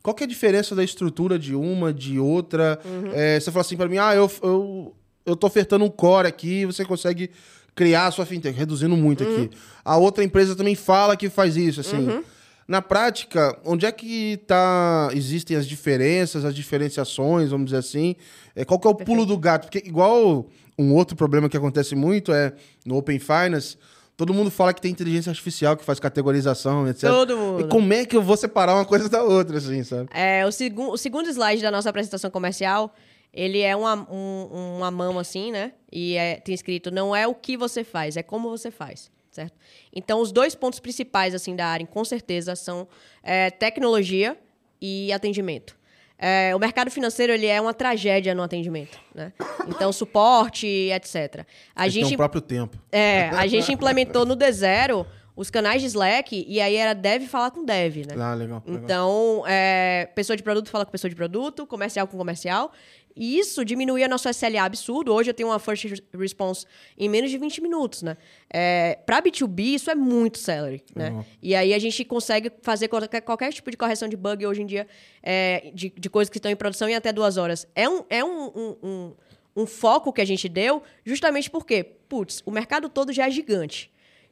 qual que é a diferença da estrutura de uma, de outra? Uhum. É, você fala assim para mim, ah, eu, eu eu tô ofertando um core aqui, você consegue criar a sua fintech, reduzindo muito uhum. aqui. A outra empresa também fala que faz isso, assim. Uhum. Na prática, onde é que tá, existem as diferenças, as diferenciações, vamos dizer assim? É, qual que é o Perfeito. pulo do gato? Porque igual um outro problema que acontece muito é no Open Finance, todo mundo fala que tem inteligência artificial que faz categorização, etc. Todo mundo. E como é que eu vou separar uma coisa da outra, assim, sabe? É, o, segu o segundo slide da nossa apresentação comercial ele é uma, um, uma mão assim, né? E é, tem escrito, não é o que você faz, é como você faz, certo? Então, os dois pontos principais, assim, da área, com certeza, são é, tecnologia e atendimento. É, o mercado financeiro, ele é uma tragédia no atendimento, né? Então, suporte, etc. A gente tem o próprio tempo. É, a gente implementou no D0 os canais de Slack, e aí era dev falar com dev, né? Ah, legal. Então, é, pessoa de produto fala com pessoa de produto, comercial com comercial. E isso diminuía nosso SLA absurdo. Hoje eu tenho uma first response em menos de 20 minutos, né? É, para B2B, isso é muito salary, né? Uhum. E aí a gente consegue fazer qualquer, qualquer, tipo de correção de bug hoje em dia, é, de, de, coisas que estão em produção em até duas horas. É um, é um, um, um, um foco que a gente deu justamente porque, putz, o mercado todo já é gigante.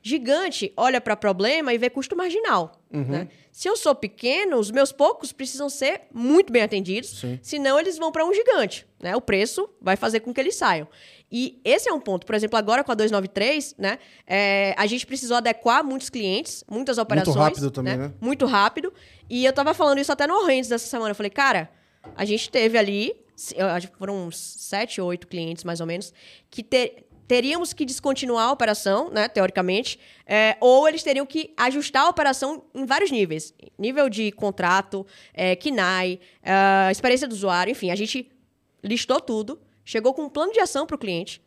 Gigante olha para problema e vê custo marginal. Uhum. Né? Se eu sou pequeno, os meus poucos precisam ser muito bem atendidos, Sim. senão eles vão para um gigante. Né? O preço vai fazer com que eles saiam. E esse é um ponto. Por exemplo, agora com a 293, né, é, a gente precisou adequar muitos clientes, muitas operações. Muito rápido também, né? né? Muito rápido. E eu estava falando isso até no Orrendes dessa semana. Eu falei, cara, a gente teve ali, foram uns sete ou oito clientes mais ou menos, que ter, teríamos que descontinuar a operação, né, teoricamente, é, ou eles teriam que ajustar a operação em vários níveis. Nível de contrato, é, KNAI, é, experiência do usuário, enfim, a gente listou tudo, chegou com um plano de ação para o cliente.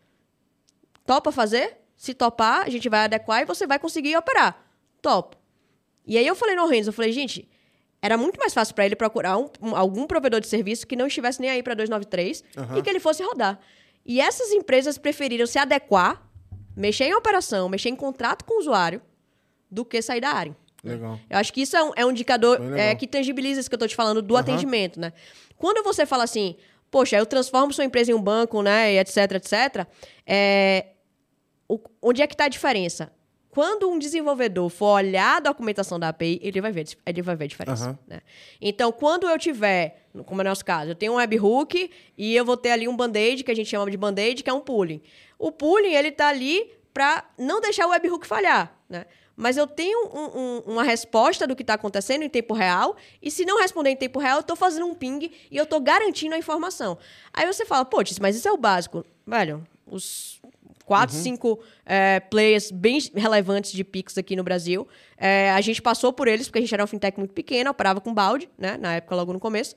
Topa fazer? Se topar, a gente vai adequar e você vai conseguir operar. Top. E aí eu falei no Renzo, eu falei, gente, era muito mais fácil para ele procurar um, um, algum provedor de serviço que não estivesse nem aí para 293 uhum. e que ele fosse rodar. E essas empresas preferiram se adequar, mexer em operação, mexer em contrato com o usuário, do que sair da área. Legal. Eu acho que isso é um, é um indicador é, que tangibiliza isso que eu estou te falando do uhum. atendimento, né? Quando você fala assim, poxa, eu transformo sua empresa em um banco, né, e etc, etc, é, o, onde é que está a diferença? Quando um desenvolvedor for olhar a documentação da API, ele vai ver, ele vai ver a diferença. Uhum. Né? Então, quando eu tiver, como é o nosso caso, eu tenho um webhook e eu vou ter ali um band-aid, que a gente chama de band-aid, que é um pooling. O pooling, ele está ali para não deixar o webhook falhar, né? Mas eu tenho um, um, uma resposta do que está acontecendo em tempo real, e se não responder em tempo real, eu estou fazendo um ping e eu estou garantindo a informação. Aí você fala, pô, mas isso é o básico. Velho, os quatro, uhum. cinco é, players bem relevantes de Pix aqui no Brasil. É, a gente passou por eles, porque a gente era uma fintech muito pequena, operava com balde, né? Na época, logo no começo.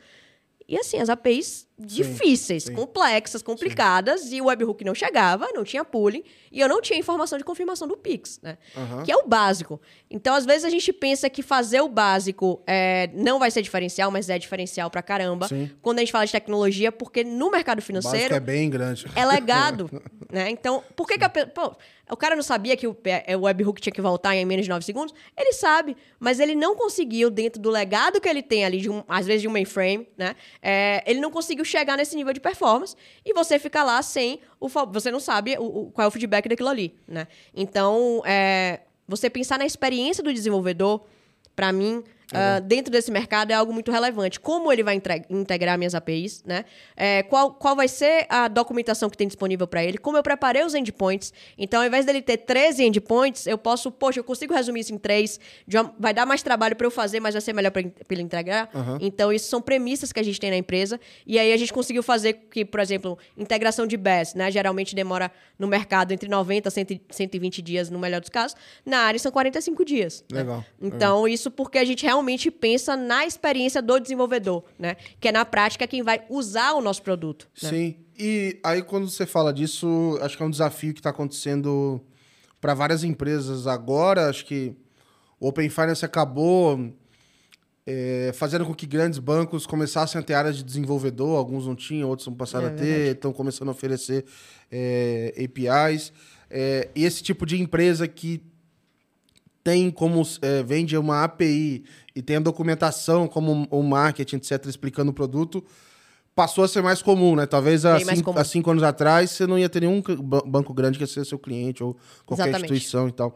E assim, as APIs difíceis, sim. complexas, complicadas, e o webhook não chegava, não tinha pooling, e eu não tinha informação de confirmação do Pix, né? Aham. Que é o básico. Então, às vezes, a gente pensa que fazer o básico é, não vai ser diferencial, mas é diferencial pra caramba. Sim. Quando a gente fala de tecnologia, porque no mercado financeiro é bem grande. é legado, né? Então, por que, que a pô, o cara não sabia que o, é, o webhook tinha que voltar em menos de 9 segundos? Ele sabe, mas ele não conseguiu, dentro do legado que ele tem ali, de um- às vezes de um mainframe, né? É, ele não conseguiu chegar nesse nível de performance e você fica lá sem o... Você não sabe o, o- qual é o feedback daquilo ali, né? Então, é, você pensar na experiência do desenvolvedor, para mim, ah, dentro desse mercado é algo muito relevante. Como ele vai integrar minhas APIs, né? É, qual, qual vai ser a documentação que tem disponível para ele? Como eu preparei os endpoints? Então, ao invés dele ter 13 endpoints, eu posso, poxa, eu consigo resumir isso em três. uma- vai dar mais trabalho para eu fazer, mas vai ser melhor para ele entregar. Então, isso são premissas que a gente tem na empresa. E aí a gente conseguiu fazer que, por exemplo, integração de BES, né? Geralmente demora no mercado entre 90 a 100 120 dias, no melhor dos casos. Na área são 45 dias. né? Legal, Então, isso porque a gente realmente pensa na experiência do desenvolvedor, né? Que é na prática quem vai usar o nosso produto. né? Sim. E aí, quando você fala disso, acho que é um desafio que está acontecendo para várias empresas agora. Acho que o Open Finance acabou é, fazendo com que grandes bancos começassem a ter áreas de desenvolvedor. Alguns não tinham, outros não passaram É a ter, estão começando a oferecer é, APIs. É, e esse tipo de empresa que tem como é, vende uma API e tem a documentação como o marketing, etc., explicando o produto, passou a ser mais comum, né? Talvez há cinco, há cinco anos atrás você não ia ter nenhum banco grande que ia ser seu cliente ou qualquer Exatamente. instituição e tal.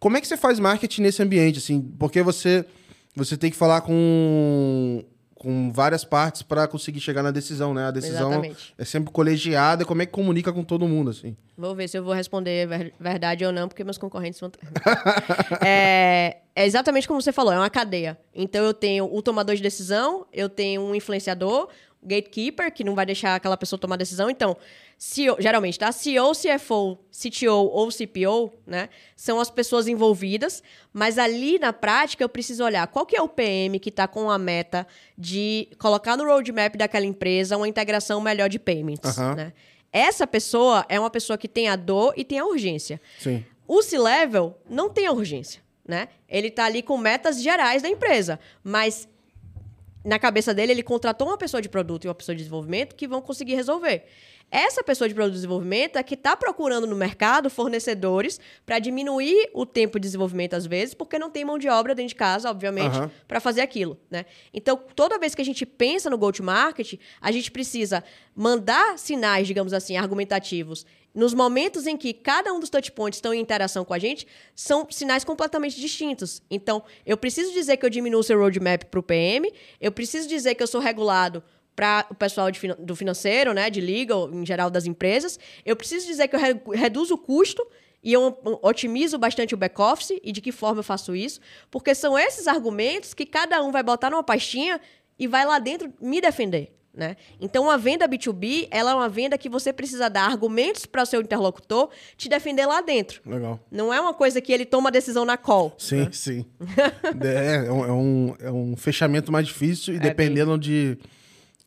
Como é que você faz marketing nesse ambiente, assim? Porque você, você tem que falar com, com várias partes para conseguir chegar na decisão, né? A decisão Exatamente. é sempre colegiada. Como é que comunica com todo mundo, assim? Vou ver se eu vou responder ver- verdade ou não, porque meus concorrentes vão. é, é exatamente como você falou, é uma cadeia. Então eu tenho o tomador de decisão, eu tenho um influenciador, gatekeeper, que não vai deixar aquela pessoa tomar decisão. Então, CEO, geralmente, tá? CEO, CFO, CTO ou CPO, né? São as pessoas envolvidas, mas ali na prática eu preciso olhar qual que é o PM que está com a meta de colocar no roadmap daquela empresa uma integração melhor de payments, Aham. né? Essa pessoa é uma pessoa que tem a dor e tem a urgência. Sim. O C-Level não tem a urgência, né? Ele tá ali com metas gerais da empresa, mas na cabeça dele ele contratou uma pessoa de produto e uma pessoa de desenvolvimento que vão conseguir resolver. Essa pessoa de produto e desenvolvimento é que está procurando no mercado fornecedores para diminuir o tempo de desenvolvimento às vezes, porque não tem mão de obra dentro de casa, obviamente, Aham. para fazer aquilo, né? Então, toda vez que a gente pensa no go-to-market, a gente precisa mandar sinais, digamos assim, argumentativos. Nos momentos em que cada um dos touchpoints estão em interação com a gente, são sinais completamente distintos. Então, eu preciso dizer que eu diminuo o seu roadmap para o PM, eu preciso dizer que eu sou regulado para o pessoal de do financeiro, né, de legal, em geral das empresas. Eu preciso dizer que eu re- reduzo o custo e eu otimizo bastante o back-office e de que forma eu faço isso, porque são esses argumentos que cada um vai botar numa pastinha e vai lá dentro me defender. Né? Então, uma venda B2B, ela é uma venda que você precisa dar argumentos para o seu interlocutor te defender lá dentro. Legal. Não é uma coisa que ele toma a decisão na call. Sim, sim. é, é um, é um- é um fechamento mais difícil e É dependendo de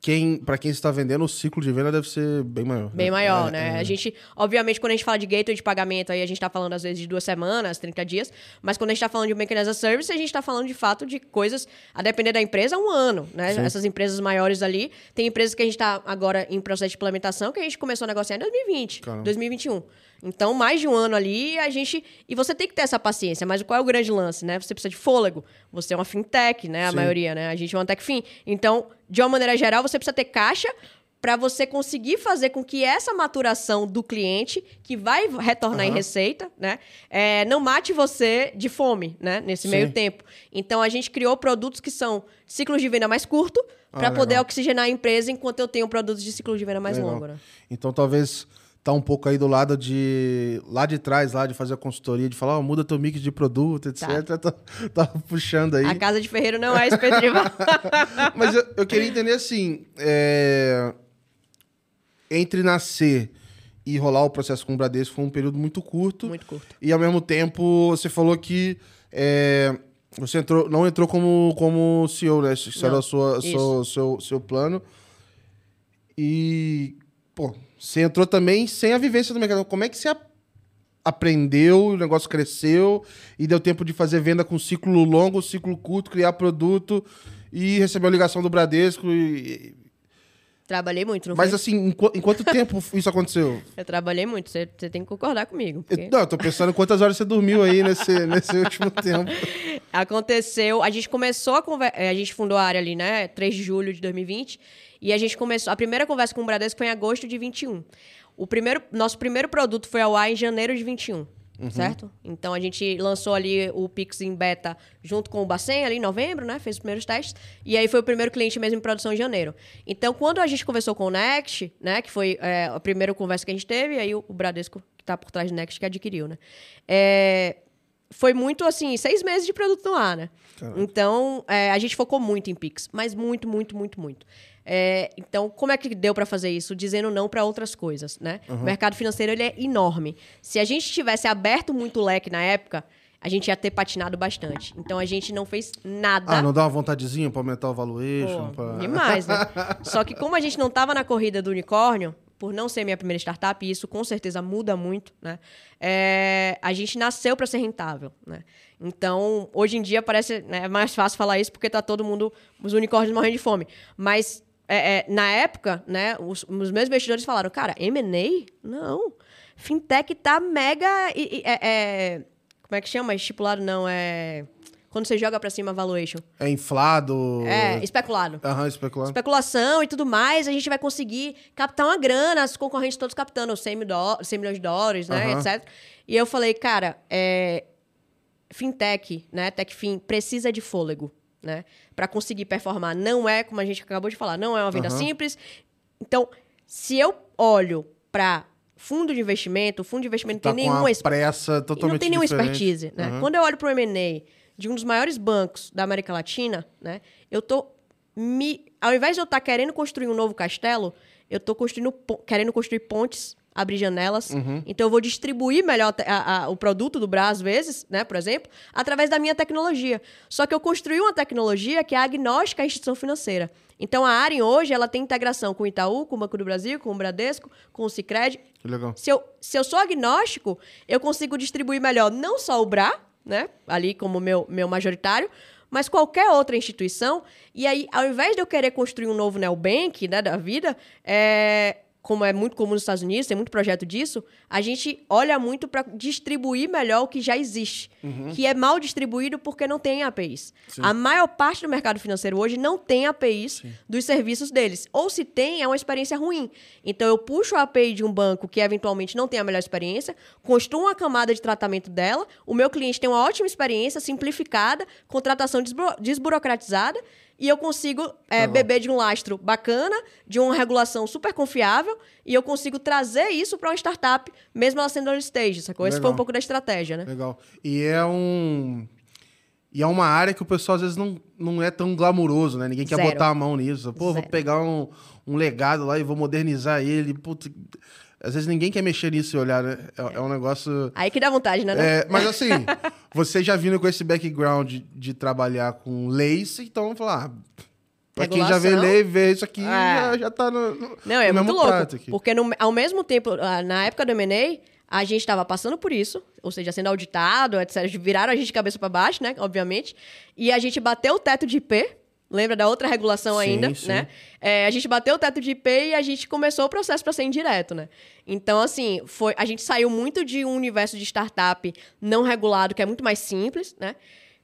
quem, para quem está vendendo, o ciclo de venda deve ser bem maior. Bem né? maior, É, né? é. A gente, obviamente, quando a gente fala de gateway de pagamento, aí a gente tá falando às vezes de duas semanas, 30 dias, mas quando a gente tá falando de Banking as a Service, a gente tá falando de fato de coisas, a depender da empresa, um ano, né? Sim. Essas empresas maiores ali, tem empresas que a gente tá agora em processo de implementação que a gente começou a negociar em 2020, Caramba. 2021. Então, mais de um ano ali, a gente. E você tem que ter essa paciência, mas qual é o grande lance, né? Você precisa de fôlego. Você é uma fintech, né? A Sim. maioria, né? A gente é uma tech fin. Então, de uma maneira geral, você precisa ter caixa para você conseguir fazer com que essa maturação do cliente, que vai retornar em Aham. receita, né? é, não mate você de fome, né? Nesse Sim. meio tempo. Então, a gente criou produtos que são ciclos de venda mais curto para Ah, poder legal. oxigenar a empresa enquanto eu tenho produtos de ciclo de venda mais Legal. longo, né? Então talvez tá um pouco aí do lado de. lá de trás, lá de fazer a consultoria, de falar, ó, muda teu mix de produto, etc. Tá, tá puxando aí. A casa de ferreiro não é expectativa. Mas eu, eu queria entender assim: é, entre nascer e rolar o processo com o Bradesco foi um período muito curto. Muito curto. E ao mesmo tempo, você falou que é, Você entrou, não entrou como, como CEO, né? Isso Não, era o seu, seu, seu plano. E, pô, você entrou também sem a vivência do mercado. Como é que você a- aprendeu, o negócio cresceu e deu tempo de fazer venda com ciclo longo, ciclo curto, criar produto e recebeu a ligação do Bradesco? E... Trabalhei muito, não Mas foi? assim, em, qu- em quanto tempo isso aconteceu? Eu trabalhei muito, você, tem que concordar comigo. Eu, porque- não, eu tô pensando em quantas horas você dormiu aí nesse, nesse último tempo. Aconteceu, a gente começou a conversa, a gente fundou a área ali, né, 3 de julho de 2020, e a gente começou, a primeira conversa com o Bradesco foi em agosto de 21. O primeiro, nosso primeiro produto foi ao ar em janeiro de 21, certo? Então a gente lançou ali o Pix em beta junto com o Bacen ali em novembro, né, fez os primeiros testes, e aí foi o primeiro cliente mesmo em produção em janeiro. Então quando a gente conversou com o Next, né, que foi é, a primeira conversa que a gente teve, aí o, o Bradesco que tá por trás do Next que adquiriu, né? É, foi muito assim, seis meses de produto no ar, né? Então, é, a gente focou muito em Pix, mas muito, muito, muito, muito. É, então, como é que deu para fazer isso? Dizendo não para outras coisas, né? O mercado financeiro ele é enorme. Se a gente tivesse aberto muito o leque na época, a gente ia ter patinado bastante. Então, a gente não fez nada. Ah, não dá uma vontadezinha pra aumentar o valuation? Pô, pra- Demais, né? Só que como a gente não estava na corrida do unicórnio, por não ser minha primeira startup, e isso com certeza muda muito, né? É, a gente nasceu para ser rentável, né? Então, hoje em dia parece né, é mais fácil falar isso porque tá todo mundo, os unicórnios morrendo de fome. Mas é, é, na época, né, os, os meus investidores falaram, cara, M&A? Não. Fintech tá mega... e- e- é- é- como é que chama? Estipulado não, é... Quando você joga para cima a valuation. É inflado? É, especulado Aham, especulado. especulação e tudo mais, a gente vai conseguir captar uma grana, os concorrentes todos captando 100, mil dó- 100 milhões de dólares, né, Aham. etc. E eu falei, cara, é, fintech, né, techfin, precisa de fôlego, né, para conseguir performar. Não é, como a gente acabou de falar, não é uma venda Aham. simples. Então, se eu olho para fundo de investimento, fundo de investimento Tá não tem nenhuma uma pressa totalmente não tem nenhuma diferente. expertise, né? Aham. Quando eu olho para o M&A de um dos maiores bancos da América Latina, né? Eu tô me, ao invés de eu estar querendo construir um novo castelo, eu tô construindo querendo construir pontes, abrir janelas. Uhum. Então eu vou distribuir melhor a- a- o produto do Bra às vezes, né, por exemplo, através da minha tecnologia. Só que eu construí uma tecnologia que é agnóstica à instituição financeira. Então a Aren hoje ela tem integração com o Itaú, com o Banco do Brasil, com o Bradesco, com o Sicredi, Que legal. se eu, se eu sou agnóstico, eu consigo distribuir melhor não só o BRA, né? Ali como meu, meu majoritário, mas qualquer outra instituição. E aí, ao invés de eu querer construir um novo neobank né, da vida, é, como é muito comum nos Estados Unidos, tem muito projeto disso, a gente olha muito para distribuir melhor o que já existe, que é mal distribuído porque não tem APIs. A maior parte do mercado financeiro hoje não tem APIs dos serviços deles. Ou se tem, é uma experiência ruim. Então eu puxo a API de um banco que eventualmente não tem a melhor experiência, construo uma camada de tratamento dela, o meu cliente tem uma ótima experiência, simplificada, contratação desburo- desburocratizada, e eu consigo é, Legal. beber de um lastro bacana, de uma regulação super confiável, e eu consigo trazer isso para uma startup, mesmo ela sendo early stage, sacou? Esse foi um pouco da estratégia, né? Legal. E é um. E é uma área que o pessoal às vezes não, não é tão glamuroso, né? Ninguém quer Zero. botar a mão nisso. Pô, vou Zero. pegar um, um legado lá e vou modernizar ele. Putz, às vezes ninguém quer mexer nisso e olhar, né? É, é um negócio. Aí que dá vontade, né? É, mas assim, você já vindo com esse background de, de trabalhar com leis, então vamos falar. ah, Pra quem já vê lei, vê isso aqui, É. já, já tá no, no, Não, é no muito louco. Porque no- ao mesmo tempo, ah, na época do M&A, a gente estava passando por isso, ou seja, sendo auditado, etc. Viraram a gente de cabeça para baixo, né? Obviamente. E a gente bateu o teto de IP. Lembra da outra regulação Sim, ainda, sim. né? É, a gente bateu o teto de IP e a gente começou o processo para ser indireto, né? Então, assim, foi, a gente saiu muito de um universo de startup não regulado, que é muito mais simples, né?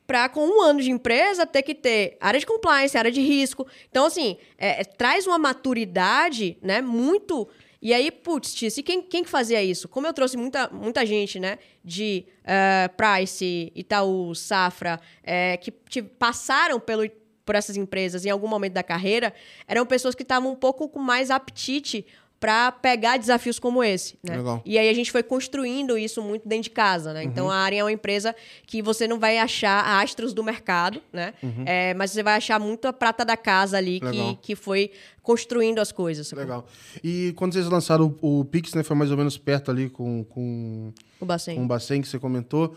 Para, com um ano de empresa, ter que ter área de compliance, área de risco. Então, assim, é, é, traz uma maturidade, né? Muito. E aí, putz, Tice, e quem, quem que fazia isso? Como eu trouxe muita, muita gente, né? De eh, Price, Itaú, Safra, eh, que ti- passaram pelo, por essas empresas em algum momento da carreira, eram pessoas que estavam um pouco com mais apetite para pegar desafios como esse, né? Legal. E aí a gente foi construindo isso muito dentro de casa, né? Uhum. Então a Aren é uma empresa que você não vai achar astros do mercado, né? É, mas você vai achar muito a prata da casa ali Uhum. Legal. que, que foi construindo as coisas. Legal. E quando vocês lançaram o, o Pix, né? Foi mais ou menos perto ali com, com, O Bacen. com o Bacen que você comentou.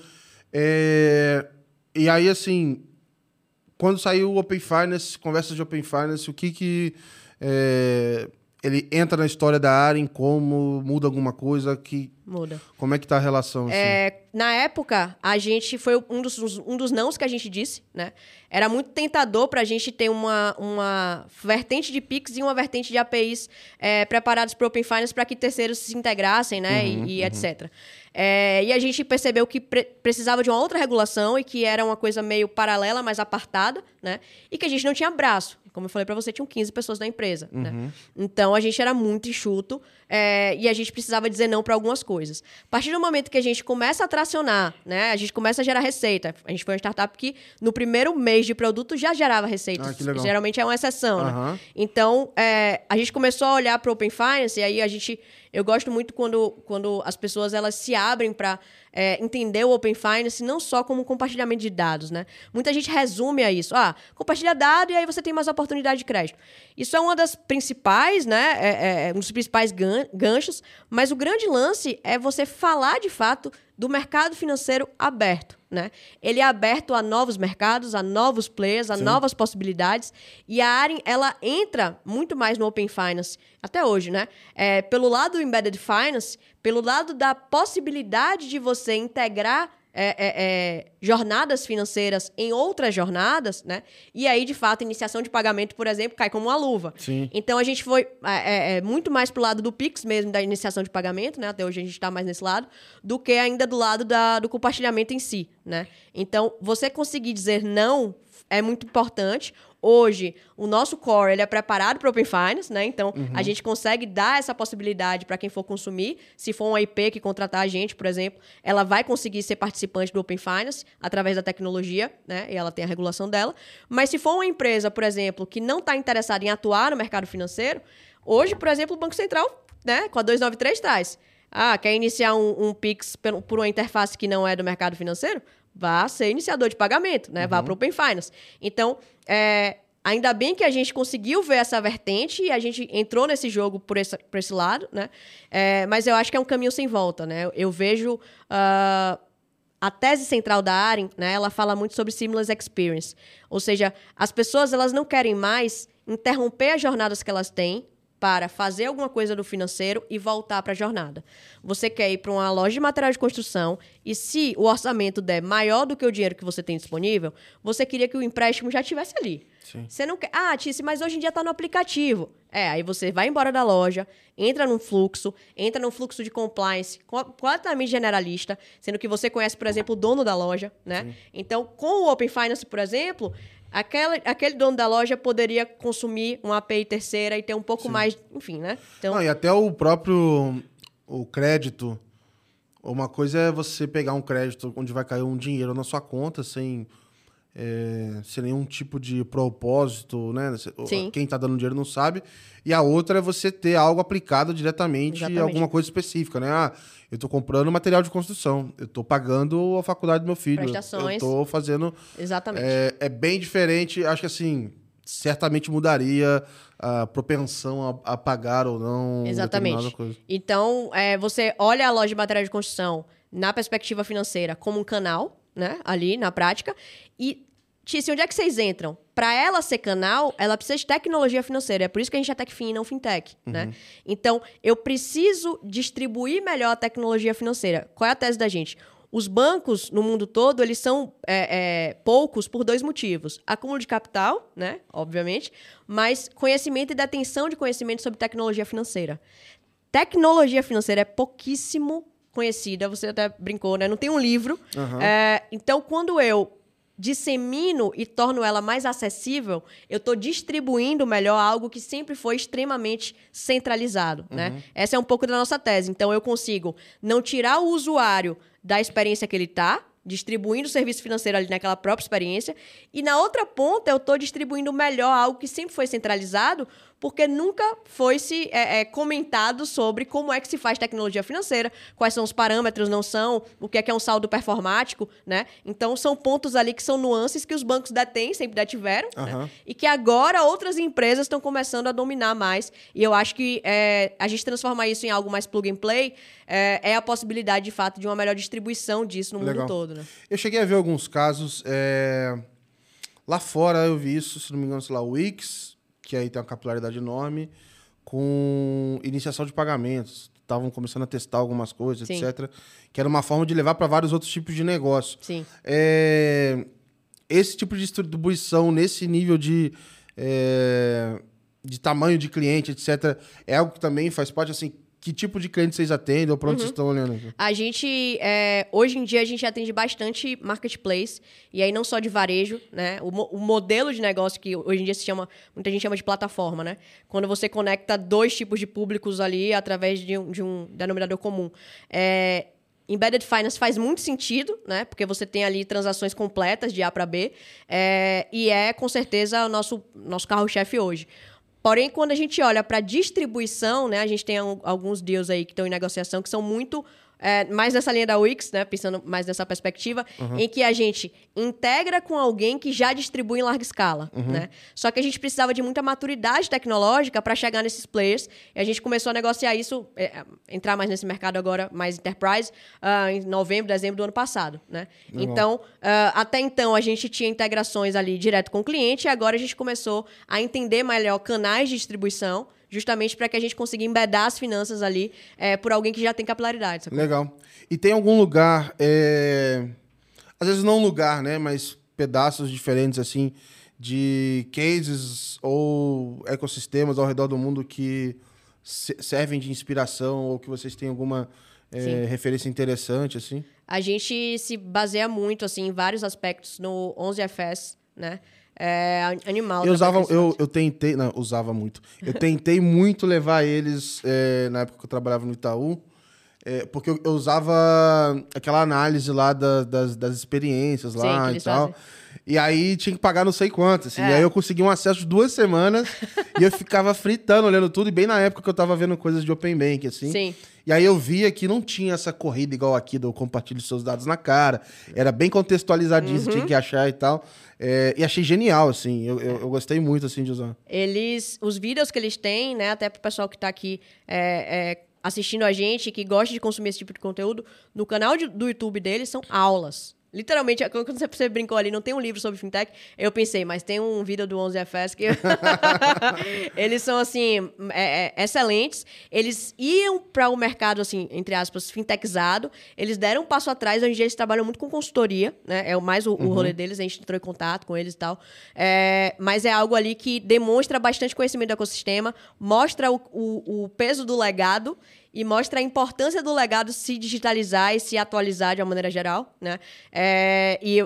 É, E aí, assim, quando saiu o Open Finance, conversa de Open Finance, o que que é, ele entra na história da área, em como muda alguma coisa, que Muda. como é que tá a relação? Assim? É, na época, a gente foi um dos, um dos nãos que a gente disse, né? Era muito tentador para a gente ter uma, uma vertente de Pix e uma vertente de APIs é, preparados para Open Finance para que terceiros se integrassem, né? Uhum, e, e etc. É, e a gente percebeu que pre precisava de uma outra regulação e que era uma coisa meio paralela, mas apartada, né? E que a gente não tinha braço. Como eu falei para você, tinham 15 pessoas na empresa. Né? Uhum. Então a gente era muito enxuto é, e a gente precisava dizer não para algumas coisas. A partir do momento que a gente começa a tracionar, né? A gente começa a gerar receita. A gente foi uma startup que no primeiro mês de produto já gerava receita. Ah. Geralmente é uma exceção, né? Aham. Então, é, a gente começou a olhar para o Open Finance e aí a gente... Eu gosto muito quando, quando as pessoas elas se abrem para é, entender o Open Finance não só como compartilhamento de dados, né? Muita gente resume a isso. Ah, compartilha dado e aí você tem mais oportunidade de crédito. Isso é uma das principais, né? É, é um dos principais ganchos, mas o grande lance é você falar de fato do mercado financeiro aberto, né? Ele é aberto a novos mercados, a novos players, a novas possibilidades. E a Aren, ela entra muito mais no Open Finance, até hoje, né? É, pelo lado do Embedded Finance, pelo lado da possibilidade de você integrar é, é, é, jornadas financeiras em outras jornadas, né? E aí, de fato, iniciação de pagamento, por exemplo, cai como uma luva. Sim. Então a gente foi é, é, é, muito mais pro lado do Pix mesmo, da iniciação de pagamento, né? Até hoje a gente está mais nesse lado, do que ainda do lado da, do compartilhamento em si, né? Então, você conseguir dizer não é muito importante. Hoje, o nosso core ele é preparado para Open Finance, né? Então, a gente consegue dar essa possibilidade para quem for consumir. Se for uma IP que contratar a gente, por exemplo, ela vai conseguir ser participante do Open Finance através da tecnologia, né? E ela tem a regulação dela. Mas se for uma empresa, por exemplo, que não está interessada em atuar no mercado financeiro, hoje, por exemplo, o Banco Central, né? Com a 293 traz. Ah, quer iniciar um, um Pix por uma interface que não é do mercado financeiro? Vá ser iniciador de pagamento, né? Vá para o Open Finance. Então, é, ainda bem que a gente conseguiu ver essa vertente e a gente entrou nesse jogo por esse, por esse lado, né? É, mas eu acho que é um caminho sem volta, né? Eu vejo ah, a tese central da Aren, né? Ela fala muito sobre seamless experience, ou seja, as pessoas elas não querem mais interromper as jornadas que elas têm para fazer alguma coisa do financeiro e voltar para a jornada. Você quer ir para uma loja de material de construção e se o orçamento der maior do que o dinheiro que você tem disponível, você queria que o empréstimo já estivesse ali. Sim. Você não quer. Ah, Tice, mas hoje em dia está no aplicativo. É, aí você vai embora da loja, entra num fluxo, entra num fluxo de compliance co- completamente generalista, sendo que você conhece, por exemplo, o dono da loja, né? Então, com o Open Finance, por exemplo, aquela, aquele dono da loja poderia consumir uma API terceira e ter um pouco mais, enfim, né? Então, Não, e até o próprio o crédito. Uma coisa é você pegar um crédito onde vai cair um dinheiro na sua conta sem, é, sem nenhum tipo de propósito, né? Sim. Quem está dando dinheiro não sabe. E a outra é você ter algo aplicado diretamente Exatamente. a alguma coisa específica, né? Ah, eu estou comprando material de construção, eu estou pagando a faculdade do meu filho, eu Prestações. estou fazendo exatamente. é, é bem diferente. Acho que assim, certamente mudaria a propensão a, a pagar ou não. Exatamente. Coisa. Então, é, você olha a loja de material de construção na perspectiva financeira como um canal, né? Ali na prática. E, Tice, onde é que vocês entram? Para ela ser canal, ela precisa de tecnologia financeira. É por isso que a gente é TechFin e não fintech, né? Então, eu preciso distribuir melhor a tecnologia financeira. Qual é a tese da gente? Os bancos no mundo todo, eles são é, é, poucos por dois motivos. Acúmulo de capital, né? Obviamente. Mas conhecimento e detenção de conhecimento sobre tecnologia financeira. Tecnologia financeira é pouquíssimo conhecida, você até brincou, né? Não tem um livro. Aham. É, então, quando eu dissemino e torno ela mais acessível, eu estou distribuindo melhor algo que sempre foi extremamente centralizado, né? Essa é um pouco da nossa tese. Então, eu consigo não tirar o usuário da experiência que ele está, distribuindo o serviço financeiro ali naquela própria experiência, e na outra ponta eu estou distribuindo melhor algo que sempre foi centralizado, porque nunca foi se é, é, comentado sobre como é que se faz tecnologia financeira, quais são os parâmetros, não são, o que é que é um saldo performático, né? Então são pontos ali que são nuances que os bancos detêm, sempre detiveram, uhum. né? e que agora outras empresas estão começando a dominar mais. E eu acho que é, a gente transformar isso em algo mais plug and play é, é, a possibilidade, de fato, de uma melhor distribuição disso no Legal. mundo todo, né? Eu cheguei a ver alguns casos. É... Lá fora eu vi isso, se não me engano, sei lá, o Wix, que aí tem uma capilaridade enorme, com iniciação de pagamentos. Estavam começando a testar algumas coisas, Sim. etc. Que era uma forma de levar para vários outros tipos de negócio. Sim. É... Esse tipo de distribuição, nesse nível de, é... de tamanho de cliente, etc., é algo que também faz parte, assim, que tipo de cliente vocês atendem ou para onde uhum. vocês estão olhando? A gente, é, hoje em dia, a gente atende bastante marketplace, e aí não só de varejo, né? O, o, modelo de negócio que hoje em dia se chama, muita gente chama de plataforma, né? Quando você conecta dois tipos de públicos ali através de um, de um denominador comum. É, Embedded Finance faz muito sentido, né? Porque você tem ali transações completas de A para B, é, e é com certeza o nosso, nosso carro-chefe hoje. Porém, quando a gente olha para distribuição, né, a gente tem alguns deals aí que estão em negociação que são muito é, mais nessa linha da Wix, né? Pensando mais nessa perspectiva, uhum. em que a gente integra com alguém que já distribui em larga escala, uhum. né? Só que a gente precisava de muita maturidade tecnológica para chegar nesses players. E a gente começou a negociar isso, é, entrar mais nesse mercado agora, mais enterprise, uh, em novembro, dezembro do ano passado, né? Uhum. Então, uh, até então, a gente tinha integrações ali direto com o cliente e agora a gente começou a entender melhor canais de distribuição justamente para que a gente consiga embedar as finanças ali é, por alguém que já tem capilaridade. Sabe? Legal. E tem algum lugar, é... às vezes não um lugar, né, mas pedaços diferentes assim de cases ou ecossistemas ao redor do mundo que servem de inspiração ou que vocês têm alguma é, referência interessante assim? A gente se baseia muito assim em vários aspectos no 11FS, né? É, animal. Eu usava, eu, eu tentei, não, usava muito. Eu tentei muito levar eles é, na época que eu trabalhava no Itaú, é, porque eu, eu, usava aquela análise lá da, das, das experiências lá Sim, e tal. Fazem. E aí tinha que pagar não sei quanto. Assim. É. E aí eu consegui um acesso de duas semanas e eu ficava fritando, olhando tudo. E bem na época que eu tava vendo coisas de Open Bank, assim. Sim. E aí eu via que não tinha essa corrida igual aqui do compartilhe seus dados na cara. Era bem contextualizadinho, uhum. tinha que achar e tal. É, e achei genial, assim. Eu, eu, eu, gostei muito, assim, de usar. Eles... Os vídeos que eles têm, né? Até pro pessoal que tá aqui... É, é, assistindo a gente, que gosta de consumir esse tipo de conteúdo, no canal de, do YouTube deles são aulas. Literalmente, quando você brincou ali, não tem um livro sobre fintech, eu pensei, mas tem um vídeo do 11FS que eles são, assim, é, é, excelentes. Eles iam para o mercado, assim, entre aspas, fintechizado. Eles deram um passo atrás, hoje em dia eles trabalham muito com consultoria, né? É mais o, uhum. o rolê deles, a gente entrou em contato com eles e tal. É, mas é algo ali que demonstra bastante conhecimento do ecossistema, mostra o, o, o peso do legado e mostra a importância do legado se digitalizar e se atualizar de uma maneira geral, né? É, e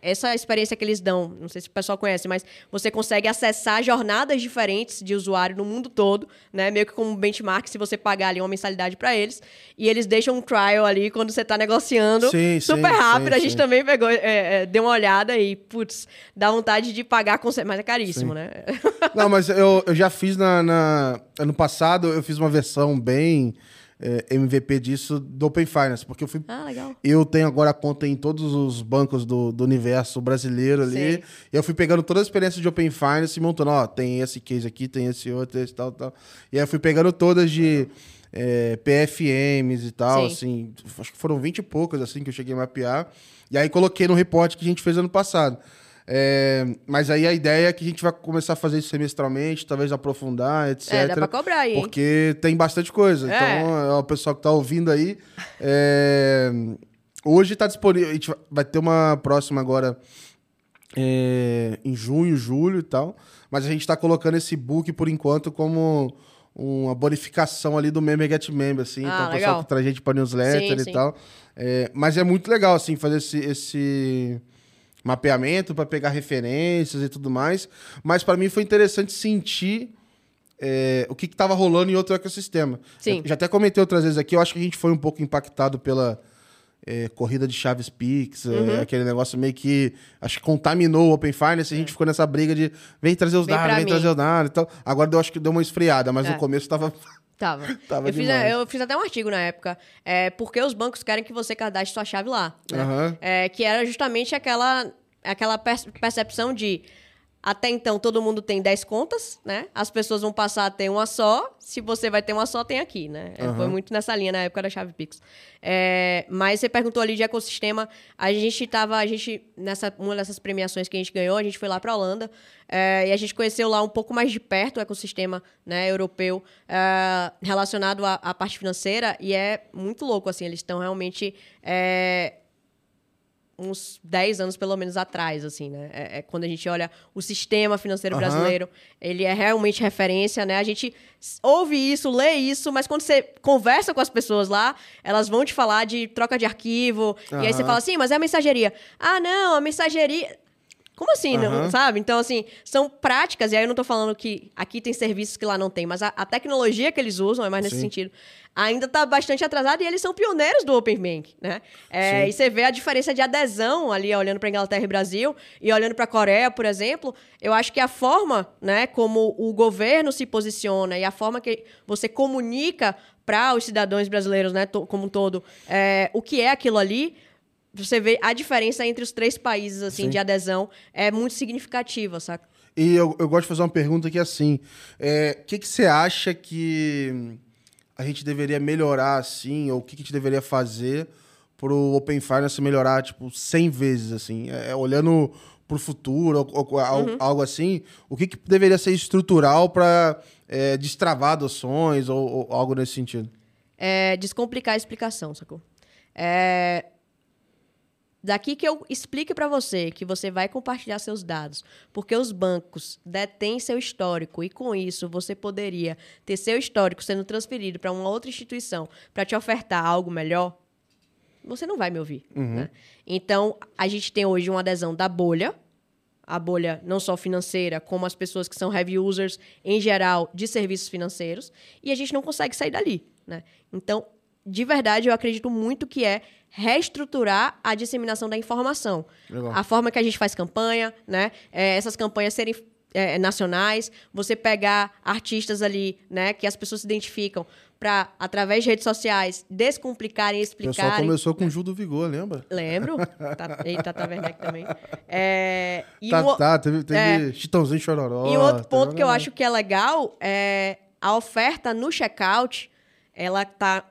essa experiência que eles dão, não sei se o pessoal conhece, mas você consegue acessar jornadas diferentes de usuário no mundo todo, né? Meio que como benchmark se você pagar ali uma mensalidade para eles. E eles deixam um trial ali quando você está negociando sim, super sim, rápido. Sim, a gente também pegou, é, é, deu uma olhada e, putz, dá vontade de pagar, com... mas é caríssimo, né? Não, mas eu, eu já fiz na, na, Ano passado, eu fiz uma versão bem é, MVP disso do Open Finance, porque eu fui. Ah, legal. Eu tenho agora conta em todos os bancos do, do universo brasileiro ali. Sim. E eu fui pegando toda a experiência de Open Finance e montando, ó, tem esse case aqui, tem esse outro, esse tal, tal. E aí eu fui pegando todas de é, PFMs e tal, Sim. assim. Acho que foram 20 e poucas, assim, que eu cheguei a mapear. E aí coloquei no reporte que a gente fez ano passado. É, mas aí a ideia é que a gente vai começar a fazer isso semestralmente, talvez aprofundar, etc. É, dá pra cobrar aí. Porque tem bastante coisa. É. Então, é o pessoal que tá ouvindo aí. É, hoje tá disponível. A gente vai ter uma próxima agora é, em junho, julho e tal. Mas a gente tá colocando esse book por enquanto como uma bonificação ali do Member Get Member, assim. Ah, então, o pessoal que traz gente pra newsletter sim, e sim. tal. É, mas é muito legal, assim, fazer esse, esse mapeamento para pegar referências e tudo mais. Mas para mim foi interessante sentir é, o que estava rolando em outro ecossistema. Sim. já até comentei outras vezes aqui, eu acho que a gente foi um pouco impactado pela é, corrida de Chaves Pix, é, aquele negócio meio que acho que contaminou o Open Finance, a gente ficou nessa briga de vem trazer os Vem dados, vem mim. trazer os dados e tal. Agora eu acho que deu uma esfriada, mas É. no começo tava. Tava. Tava eu, fiz, demais. eu fiz até um artigo na época. É, porque os bancos querem que você cadastre sua chave lá. né? Aham. É, que era justamente aquela, aquela per- percepção de. Até então, todo mundo tem 10 contas, né? As pessoas vão passar a ter uma só. Se você vai ter uma só, tem aqui, né? É, Foi muito nessa linha na época da chave Pix. É, mas você perguntou ali de ecossistema. A gente tava, a gente, nessa uma dessas premiações que a gente ganhou, a gente foi lá para Holanda é, e a gente conheceu lá um pouco mais de perto o ecossistema né, europeu é, relacionado à, à parte financeira e é muito louco, assim, eles estão realmente é, uns 10 anos, pelo menos, atrás, assim, né? É, é quando a gente olha o sistema financeiro Aham. brasileiro, ele é realmente referência, né? A gente ouve isso, lê isso, mas quando você conversa com as pessoas lá, elas vão te falar de troca de arquivo, e aí você fala assim, mas é a mensageria. Ah, não, a mensageria... Como assim, não, Aham. sabe? Então, assim, são práticas, e aí eu não tô falando que aqui tem serviços que lá não tem, mas a, a tecnologia que eles usam é mais nesse Sim. sentido. Ainda tá bastante atrasada e eles são pioneiros do Open Bank, né? É, e você vê a diferença de adesão ali, olhando para Inglaterra e Brasil, e olhando para a Coreia, por exemplo. Eu acho que a forma, né, como o governo se posiciona e a forma que você comunica para os cidadãos brasileiros, né, como um todo, é, o que é aquilo ali, você vê a diferença entre os três países, assim, Sim. de adesão é muito significativa, saca? E eu, eu gosto de fazer uma pergunta que é assim: o que, que você acha que a gente deveria melhorar assim, ou o que, que a gente deveria fazer pro Open Finance melhorar, tipo, 100 vezes, assim? É, olhando pro futuro, ou, ou Uhum. algo assim, o que, que deveria ser estrutural para destravar adoções ou, ou algo nesse sentido? é descomplicar a explicação, sacou? É, Daqui que eu explique para você que você vai compartilhar seus dados, porque os bancos detêm seu histórico e com isso você poderia ter seu histórico sendo transferido para uma outra instituição para te ofertar algo melhor, você não vai me ouvir. né? Então, a gente tem hoje uma adesão da bolha, a bolha não só financeira, como as pessoas que são heavy users em geral de serviços financeiros, e a gente não consegue sair dali. Né? Então, de verdade, eu acredito muito que é reestruturar a disseminação da informação. Legal. A forma que a gente faz campanha, né? É, essas campanhas serem é, nacionais, você pegar artistas ali, né, que as pessoas se identificam, para, através de redes sociais, descomplicarem e O pessoal começou com o Gil do Vigor, lembra? Lembro. Tá, eita, tá Werneck também. É, e tá, um tá, teve, teve é. Chitãozinho Chororó. e um outro ponto uma que eu acho que é legal é a oferta no checkout, ela tá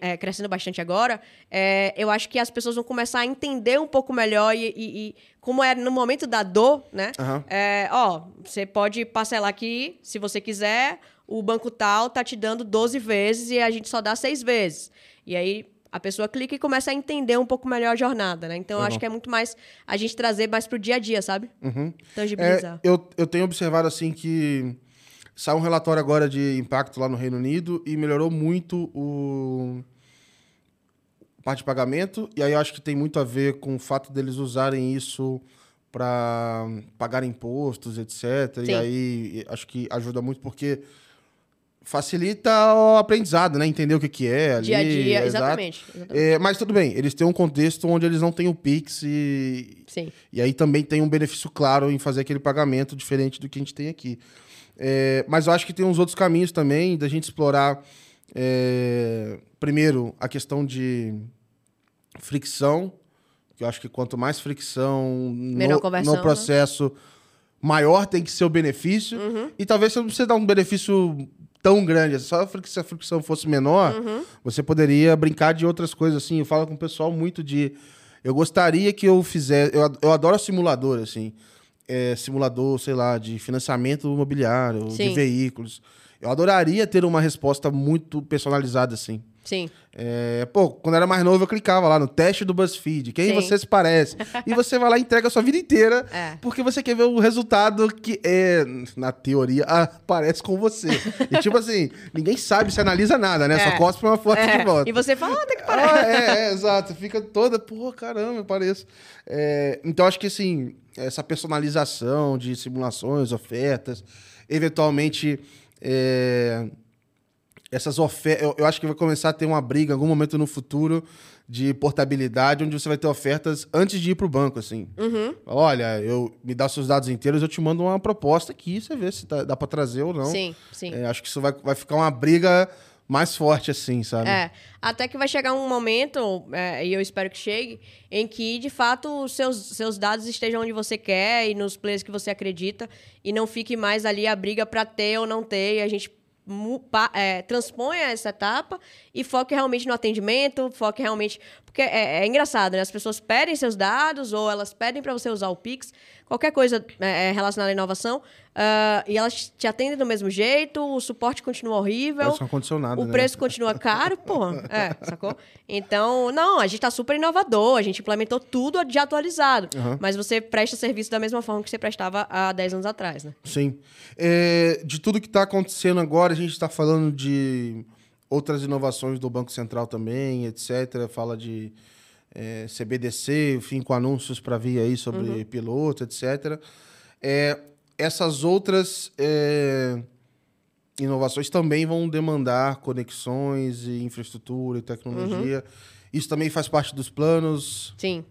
é, crescendo bastante agora. É, eu acho que as pessoas vão começar a entender um pouco melhor e, e- e como é no momento da dor, né? Aham. É, ó, você pode parcelar aqui, se você quiser, o banco tal tá te dando 12 vezes e a gente só dá 6 vezes. E aí a pessoa clica e começa a entender um pouco melhor a jornada, né? Então eu Legal. acho que é muito mais a gente trazer mais pro dia a dia, sabe? Uhum. Tangibilizar. É, eu, eu tenho observado assim que saiu um relatório agora de impacto lá no Reino Unido e melhorou muito o a parte de pagamento. E aí eu acho que tem muito a ver com o fato deles usarem isso para pagar impostos, etc. E Sim. aí acho que ajuda muito porque facilita o aprendizado, né? Entender o que, que é ali. dia a dia, exatamente. exatamente. É, mas tudo bem, eles têm um contexto onde eles não têm o Pix e, Sim. e aí também tem um benefício claro em fazer aquele pagamento diferente do que a gente tem aqui. É, mas eu acho que tem uns outros caminhos também da gente explorar. é, primeiro, a questão de fricção, que eu acho que quanto mais fricção no, no processo, maior tem que ser o benefício. Uhum. E talvez você não precise dar um benefício tão grande. Só se a fricção fosse menor, Uhum. você poderia brincar de outras coisas, assim. Eu falo com o pessoal muito de... Eu gostaria que eu fizesse... Eu, eu adoro simulador, assim. É, simulador, sei lá, de financiamento imobiliário, de Sim. veículos. Eu adoraria ter uma resposta muito personalizada, assim. Sim. É, pô, quando era mais novo, eu clicava lá no teste do BuzzFeed. Quem Sim. você se parece? e você vai lá e entrega a sua vida inteira, É. porque você quer ver o resultado que é, na teoria, ah, parece com você. e tipo assim, ninguém sabe, se analisa nada, né? É. Só cospe uma foto É, de volta. E você fala, ah, tem que parar. Ah, é, é, exato. Fica toda, pô, caramba, eu pareço. É, então, acho que assim, essa personalização de simulações, ofertas, eventualmente é, essas ofertas. Eu, eu, acho que vai começar a ter uma briga em algum momento no futuro de portabilidade, onde você vai ter ofertas antes de ir para o banco, assim. Uhum. Olha, eu me dá seus dados inteiros, eu te mando uma proposta aqui, você vê se tá, dá para trazer ou não. Sim, sim. É, acho que isso vai, vai ficar uma briga mais forte, assim, sabe? É. Até que vai chegar um momento, é, e eu espero que chegue, em que, de fato, seus, seus dados estejam onde você quer e nos players que você acredita, e não fique mais ali a briga para ter ou não ter, e a gente é, transponha essa etapa e foque realmente no atendimento, foque realmente. Porque é, é engraçado, né? As pessoas pedem seus dados ou elas pedem para você usar o Pix, qualquer coisa é, é relacionada à inovação, uh, e elas te atendem do mesmo jeito, o suporte continua horrível. O né? preço continua caro, pô. É, sacou? Então, não, a gente está super inovador, a gente implementou tudo de atualizado. Uhum. Mas você presta serviço da mesma forma que você prestava há 10 anos atrás, né? Sim. É, de tudo que está acontecendo agora, a gente está falando de outras inovações do Banco Central também, etc. Fala de é, CBDC, enfim, com anúncios para vir aí sobre uhum. piloto, etc. É, essas outras é, inovações também vão demandar conexões e infraestrutura e tecnologia. Uhum. Isso também faz parte dos planos? Sim.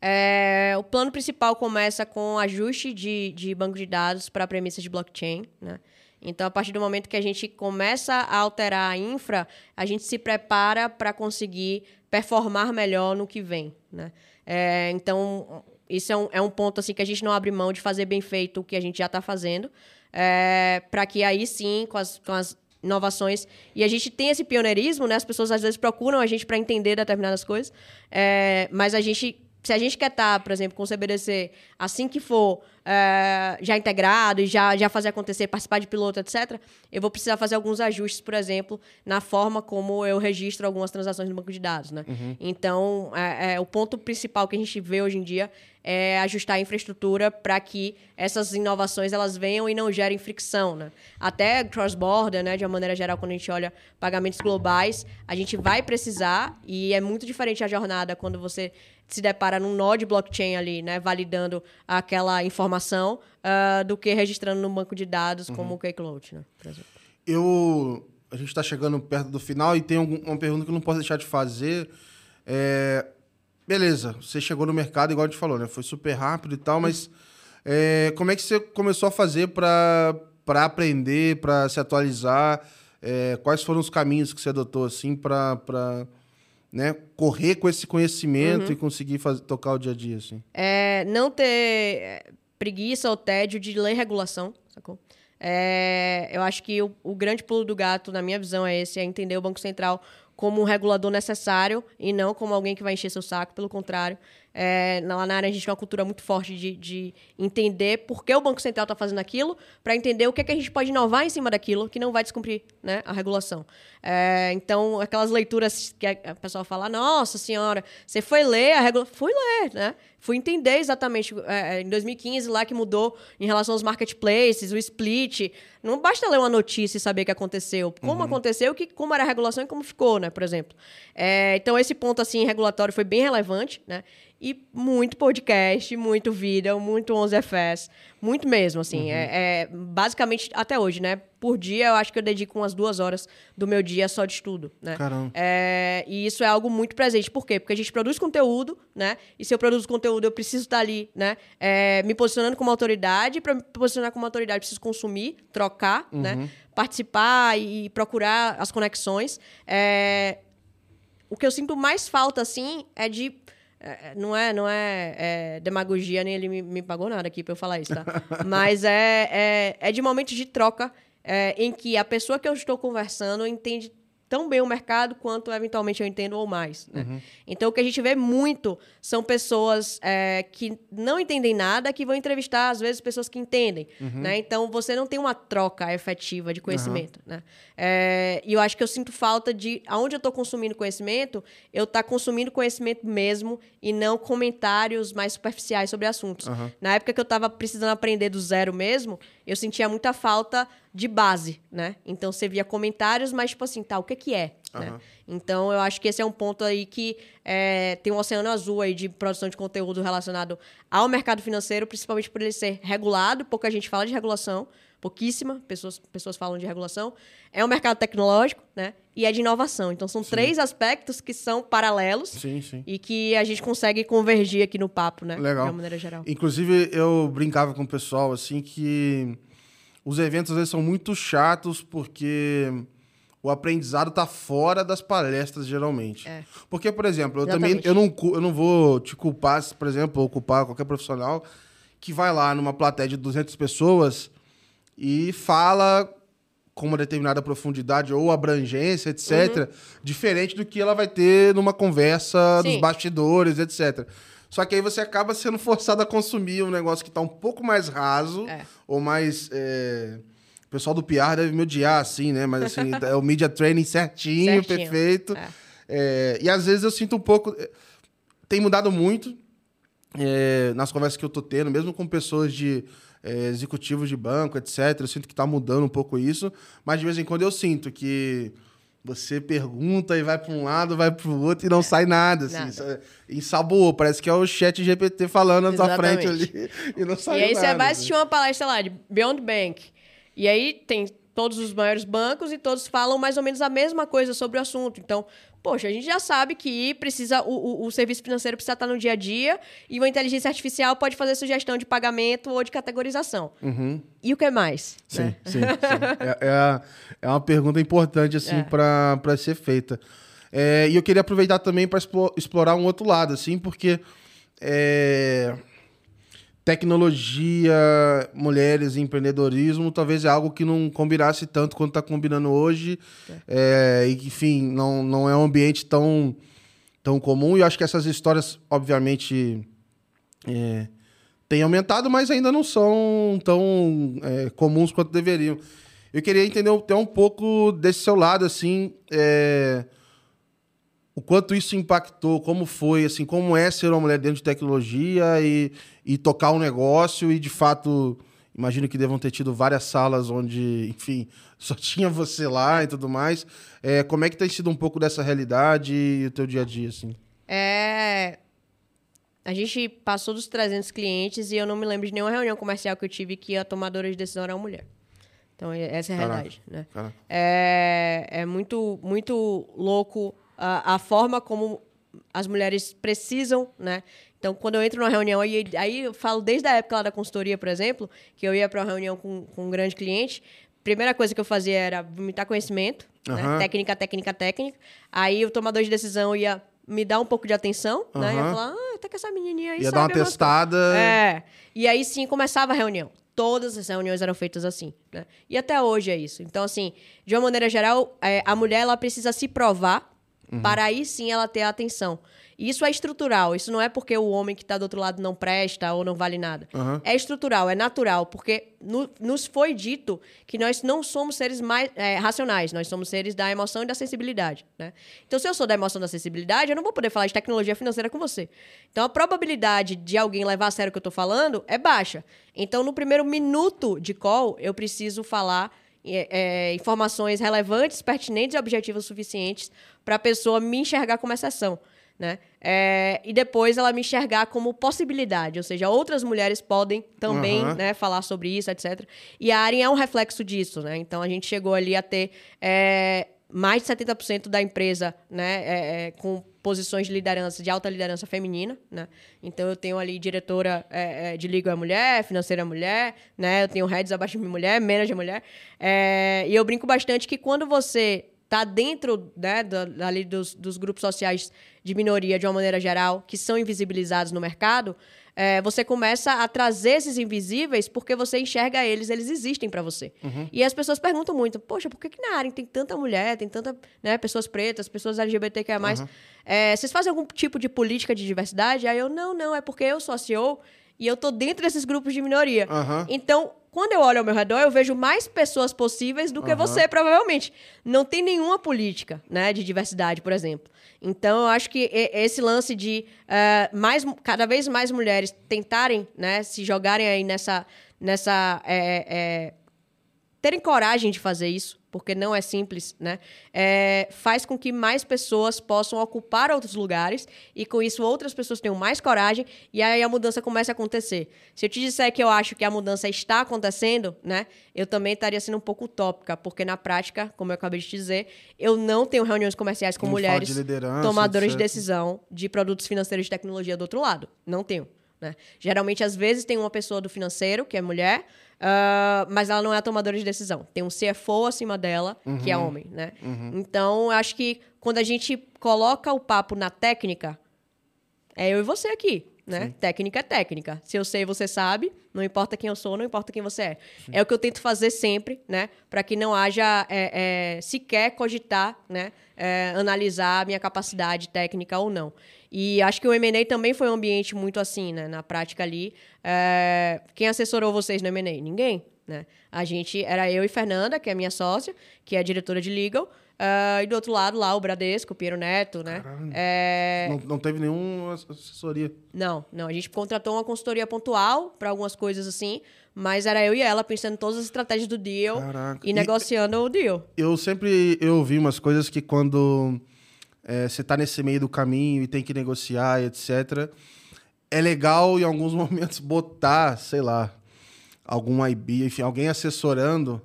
É, o plano principal começa com ajuste de, de banco de dados para premissas de blockchain, né? Então, a partir do momento que a gente começa a alterar a infra, a gente se prepara para conseguir performar melhor no que vem. Né? É, então, isso é um, é um ponto assim que a gente não abre mão de fazer bem feito o que a gente já está fazendo, é, para que aí sim, com as, com as inovações. E a gente tem esse pioneirismo, né? As pessoas às vezes procuram a gente para entender determinadas coisas, é, mas a gente se a gente quer estar, tá, por exemplo, com o CBDC, assim que for é, já integrado e já, já fazer acontecer, participar de piloto, etc., eu vou precisar fazer alguns ajustes, por exemplo, na forma como eu registro algumas transações no banco de dados. Né? Uhum. Então, é, é, o ponto principal que a gente vê hoje em dia é ajustar a infraestrutura para que essas inovações elas venham e não gerem fricção. Né? Até cross-border, né, de uma maneira geral, quando a gente olha pagamentos globais, a gente vai precisar, e é muito diferente a jornada quando você se depara num nó de blockchain ali, né, validando aquela informação, uh, do que registrando no banco de dados uhum. como o Keycloud, né, por exemplo. Eu, a gente está chegando perto do final e tem uma pergunta que eu não posso deixar de fazer. É, beleza, você chegou no mercado, igual a gente falou, né, foi super rápido e tal, mas é, como é que você começou a fazer para aprender, para se atualizar? É, quais foram os caminhos que você adotou assim para né, correr com esse conhecimento uhum. e conseguir fazer, tocar o dia a dia, assim? É, não ter é, preguiça ou tédio de ler regulação, sacou? É, eu acho que o, o, grande pulo do gato, na minha visão, é esse, é entender o Banco Central como um regulador necessário e não como alguém que vai encher seu saco, pelo contrário. É, lá na área a gente tem uma cultura muito forte de, de entender por que o Banco Central está fazendo aquilo, para entender o que, é que a gente pode inovar em cima daquilo que não vai descumprir né, a regulação. É, então, aquelas leituras que a, a pessoa fala, nossa senhora, você foi ler a regulação. Fui ler, né? Fui entender exatamente é, é em 2015 lá que mudou em relação aos marketplaces, o split. Não basta ler uma notícia e saber o que aconteceu. Como uhum. aconteceu, que, como era a regulação e como ficou, né? Por exemplo. É, então, esse ponto assim regulatório foi bem relevante, né? E muito podcast, muito vídeo, muito 11FS, muito mesmo, assim. Uhum. É, é, basicamente, até hoje, né? Por dia, eu acho que eu dedico umas duas horas do meu dia só de estudo, né? Caramba. É, e isso é algo muito presente. Por quê? Porque a gente produz conteúdo, né? E se eu produzo conteúdo, eu preciso estar ali, né? É, me posicionando como autoridade. Para me posicionar como autoridade, eu preciso consumir, trocar, né? uhum. né? Participar e procurar as conexões. É, o que eu sinto mais falta, assim, é de é, é, não é, não é, é, demagogia, nem ele me, me, pagou nada aqui para eu falar isso, tá? Mas é, é, é de momentos de troca é, em que a pessoa que eu estou conversando entende tão bem o mercado quanto eventualmente eu entendo ou mais. Né? Uhum. Então, o que a gente vê muito são pessoas é, que não entendem nada que vão entrevistar, às vezes, pessoas que entendem. Uhum. Né? Então, você não tem uma troca efetiva de conhecimento. Uhum. Né? É, e eu acho que eu sinto falta de, aonde eu estou consumindo conhecimento, eu estar tá consumindo conhecimento mesmo e não comentários mais superficiais sobre assuntos. Na época que eu estava precisando aprender do zero mesmo, eu sentia muita falta de base, né? Então você via comentários, mas tipo assim, tá, o que que é? Uhum. Né? Então eu acho que esse é um ponto aí que é, tem um oceano azul aí de produção de conteúdo relacionado ao mercado financeiro, principalmente por ele ser regulado, pouca gente fala de regulação, pouquíssima, pessoas, pessoas falam de regulação. É um mercado tecnológico, né? E é de inovação. Então, são sim. três aspectos que são paralelos sim, sim. e que a gente consegue convergir aqui no papo, né? Legal. De uma maneira geral. Inclusive, eu brincava com o pessoal, assim, que os eventos, às vezes, são muito chatos porque o aprendizado está fora das palestras, geralmente. É. Porque, por exemplo, eu Exatamente. também eu não, eu não vou te culpar, por exemplo, ou culpar qualquer profissional que vai lá numa plateia de 200 pessoas e fala com uma determinada profundidade ou abrangência, etc., uhum. diferente do que ela vai ter numa conversa Sim. dos bastidores, etc. Só que aí você acaba sendo forçado a consumir um negócio que está um pouco mais raso é. ou mais. É o pessoal do PR deve me odiar, assim, né? Mas, assim, é o media training certinho, certinho. perfeito. É. É, e às vezes eu sinto um pouco. Eh, tem mudado muito nas conversas que eu tô tendo, mesmo com pessoas de executivos de banco, etc. Eu sinto que tá mudando um pouco isso. Mas de vez em quando eu sinto que você pergunta e vai para um lado, vai para o outro e não é. sai nada. Assim, nada. Ensaboou. Parece que é o chat GPT falando na tua frente ali e não sai nada. E aí nada, você vai assistir uma palestra lá de Beyond Bank. E aí tem todos os maiores bancos e todos falam mais ou menos a mesma coisa sobre o assunto. Então, poxa, a gente já sabe que precisa o, o, o, serviço financeiro precisa estar no dia a dia e uma inteligência artificial pode fazer sugestão de pagamento ou de categorização. Uhum. E o que mais? Sim, né? sim, sim. É, é, é, uma pergunta importante assim é. para ser feita. É, e eu queria aproveitar também para explorar um outro lado, assim, porque é, tecnologia, mulheres e empreendedorismo, talvez é algo que não combinasse tanto quanto está combinando hoje. É. É, enfim, não, não é um ambiente tão, tão comum. E eu acho que essas histórias, obviamente, é, têm aumentado, mas ainda não são tão é, comuns quanto deveriam. Eu queria entender até um pouco desse seu lado, assim, é, o quanto isso impactou, como foi, assim, como é ser uma mulher dentro de tecnologia e, e tocar um negócio e, de fato, imagino que devam ter tido várias salas onde, enfim, só tinha você lá e tudo mais. É, como é que tem sido um pouco dessa realidade e o teu dia a dia, assim? É... A gente passou dos 300 clientes e eu não me lembro de nenhuma reunião comercial que eu tive que a tomadora de decisão era uma mulher. Então, essa é a realidade, né? É, é muito, muito louco a, a forma como as mulheres precisam, né? Então, quando eu entro numa reunião, aí, aí eu falo desde a época lá da consultoria, por exemplo, que eu ia para uma reunião com, com um grande cliente, primeira coisa que eu fazia era vomitar conhecimento, uhum. né? técnica, técnica, técnica. Aí o tomador de decisão ia me dar um pouco de atenção, uhum. né? Ia falar, ah, até que essa menininha aí Ia sabe dar uma testada. É. E aí sim começava a reunião. Todas as reuniões eram feitas assim, né? E até hoje é isso. Então, assim, de uma maneira geral, é, a mulher ela precisa se provar uhum. para aí sim ela ter a atenção. E isso é estrutural, isso não é porque o homem que está do outro lado não presta ou não vale nada. Uhum. É estrutural, é natural, porque no, nos foi dito que nós não somos seres mais é, racionais, nós somos seres da emoção e da sensibilidade. Né? Então, se eu sou da emoção e da sensibilidade, eu não vou poder falar de tecnologia financeira com você. Então, a probabilidade de alguém levar a sério o que eu estou falando é baixa. Então, no primeiro minuto de call, eu preciso falar é, informações relevantes, pertinentes e objetivas suficientes para a pessoa me enxergar como exceção. Né? É, e depois ela me enxergar como possibilidade, ou seja, outras mulheres podem também uhum. né, falar sobre isso, etc. E a Aren é um reflexo disso, né? Então a gente chegou ali a ter é, mais de 70% da empresa né, é, é, com posições de liderança, de alta liderança feminina, né? Então eu tenho ali diretora é, é, de legal é mulher, financeira é mulher, né? Eu tenho heads abaixo de mulher, manager mulher. É, e eu brinco bastante que quando você está dentro né, da, ali dos, dos, grupos sociais de minoria, de uma maneira geral, que são invisibilizados no mercado, é, você começa a trazer esses invisíveis porque você enxerga eles, eles existem para você. Uhum. E as pessoas perguntam muito, poxa, por que, que na área tem tanta mulher, tem tanta né, pessoas pretas, pessoas LGBTQIA+, uhum. é, vocês fazem algum tipo de política de diversidade? Aí eu, não, não, é porque eu sou a CEO e eu tô dentro desses grupos de minoria. Uhum. Então, quando eu olho ao meu redor, eu vejo mais pessoas possíveis do que uhum. você, provavelmente. Não tem nenhuma política né, de diversidade, por exemplo. Então, eu acho que esse lance de uh, mais, cada vez mais mulheres tentarem né, se jogarem aí nessa, nessa é, é, terem coragem de fazer isso, porque não é simples, né? É, faz com que mais pessoas possam ocupar outros lugares e com isso outras pessoas tenham mais coragem e aí a mudança começa a acontecer. Se eu te disser que eu acho que a mudança está acontecendo, né? Eu também estaria sendo um pouco utópica, porque na prática, como eu acabei de dizer, eu não tenho reuniões comerciais com Não mulheres de tomadoras de etc. decisão de produtos financeiros de tecnologia do outro lado. Não tenho. Né? Geralmente, às vezes, tem uma pessoa do financeiro, que é mulher, ah, mas ela não é a tomadora de decisão. Tem um CFO acima dela, que é Uhum. homem. Né? Então, eu acho que quando a gente coloca o papo na técnica, é eu e você aqui, né? Técnica é técnica. Se eu sei, você sabe. Não importa quem eu sou, não importa quem você é. É o que eu tento fazer sempre, né? Para que não haja é, é, sequer cogitar, né? É, analisar a minha capacidade técnica ou não. E acho que o M&A também foi um ambiente muito assim, né? Na prática ali. É, quem assessorou vocês no M&A? Ninguém, né? A gente, era eu e Fernanda, que é minha sócia, que é diretora de legal. Ah, e do outro lado lá, o Bradesco, o Piero Neto, né? É, Não, não teve nenhuma assessoria. não, não. A gente contratou uma consultoria pontual para algumas coisas assim, mas era eu e ela pensando em todas as estratégias do deal Caraca. e E- negociando o deal. Eu sempre eu ouvi umas coisas que quando é, você tá nesse meio do caminho e tem que negociar, etc. É legal em alguns momentos botar, sei lá, algum IB, enfim, alguém assessorando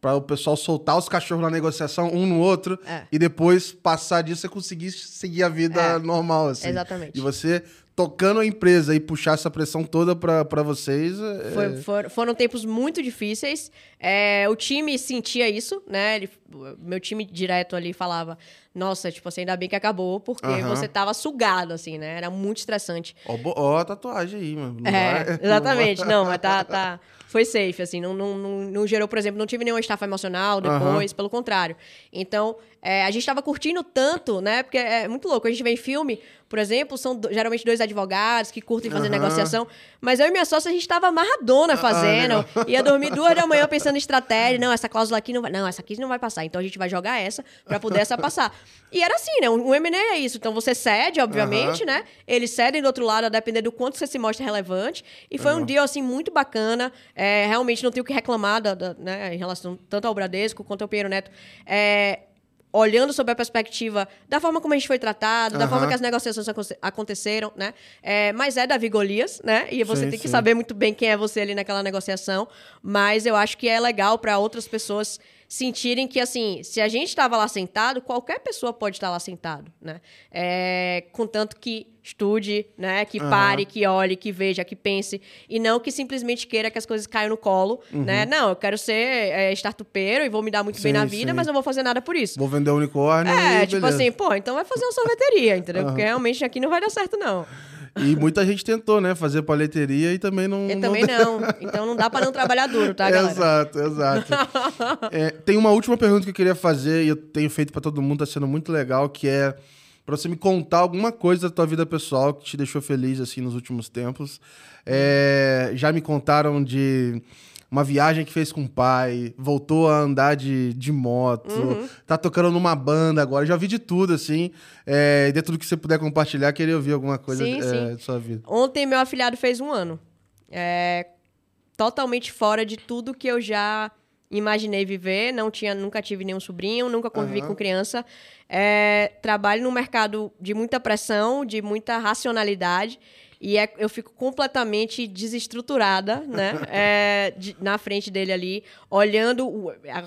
para o pessoal soltar os cachorros na negociação um no outro É. e depois passar disso e conseguir seguir a vida É. normal assim. Exatamente. E você tocando a empresa e puxar essa pressão toda para vocês. é- Foi- for- foram tempos muito difíceis. É, o time sentia isso, né? Ele- meu time direto ali falava: Nossa, tipo assim, ainda bem que acabou, porque Aham. você tava sugado, assim, né? Era muito estressante. Ó, a tatuagem aí, mano. É, exatamente. Não, mas tá, tá. Foi safe, assim. Não, não, não, não gerou, por exemplo, não tive nenhuma estafa emocional depois, pelo contrário. Então, é, a gente tava curtindo tanto, né? Porque é muito louco. A gente vê em filme, por exemplo, são do- geralmente dois advogados que curtem fazer Aham. negociação. Mas eu e minha sócia, a gente tava amarradona fazendo. ia dormir duas da manhã pensando em estratégia. Não, essa cláusula aqui não vai. Não, essa aqui não vai passar. Então a gente vai jogar essa pra poder essa passar. E era assim, né? O M&A é isso. Então você cede, obviamente, né? Eles cedem do outro lado, a depender do quanto você se mostra relevante. E foi um deal, assim, muito bacana. É, realmente não tenho o que reclamar da, da- né, em relação tanto ao Bradesco quanto ao Piero Neto. É, olhando sobre a perspectiva da forma como a gente foi tratado, da forma que as negociações aconte- aconteceram, né? É, mas é Davi Golias, né? E você Sim, tem que sim. saber muito bem quem é você ali naquela negociação. Mas eu acho que é legal para outras pessoas sentirem que, assim, se a gente estava lá sentado, qualquer pessoa pode estar lá sentado, né? É, contanto que estude, né? Que pare, que olhe, que veja, que pense. E não que simplesmente queira que as coisas caiam no colo, né? Não, eu quero ser é, startupeiro e vou me dar muito bem Sim, na vida, sim. mas não vou fazer nada por isso. Vou vender unicórnio É, tipo beleza. assim, pô, então vai fazer uma sorveteria, entendeu? Porque realmente aqui não vai dar certo, não. E muita gente tentou, né? Fazer palheteria e também não. Eu não também não. Então não dá pra não trabalhar duro, tá, galera? Exato, exato. É, tem uma última pergunta que eu queria fazer e eu tenho feito pra todo mundo, tá sendo muito legal, que é pra você me contar alguma coisa da tua vida pessoal que te deixou feliz assim nos últimos tempos. É, já me contaram de uma viagem que fez com o pai, voltou a andar de, de moto, Uhum. tá tocando numa banda agora. Já vi de tudo, assim. É, e dentro do que você puder compartilhar, queria ouvir alguma coisa Sim, é, sim. da sua vida. Ontem meu afilhado fez um ano. É totalmente fora de tudo que eu já imaginei viver. Não tinha, nunca tive nenhum sobrinho, nunca convivi Aham. com criança. É, trabalho num mercado de muita pressão, de muita racionalidade. E é- eu fico completamente desestruturada, né? É, de- na frente dele ali, olhando.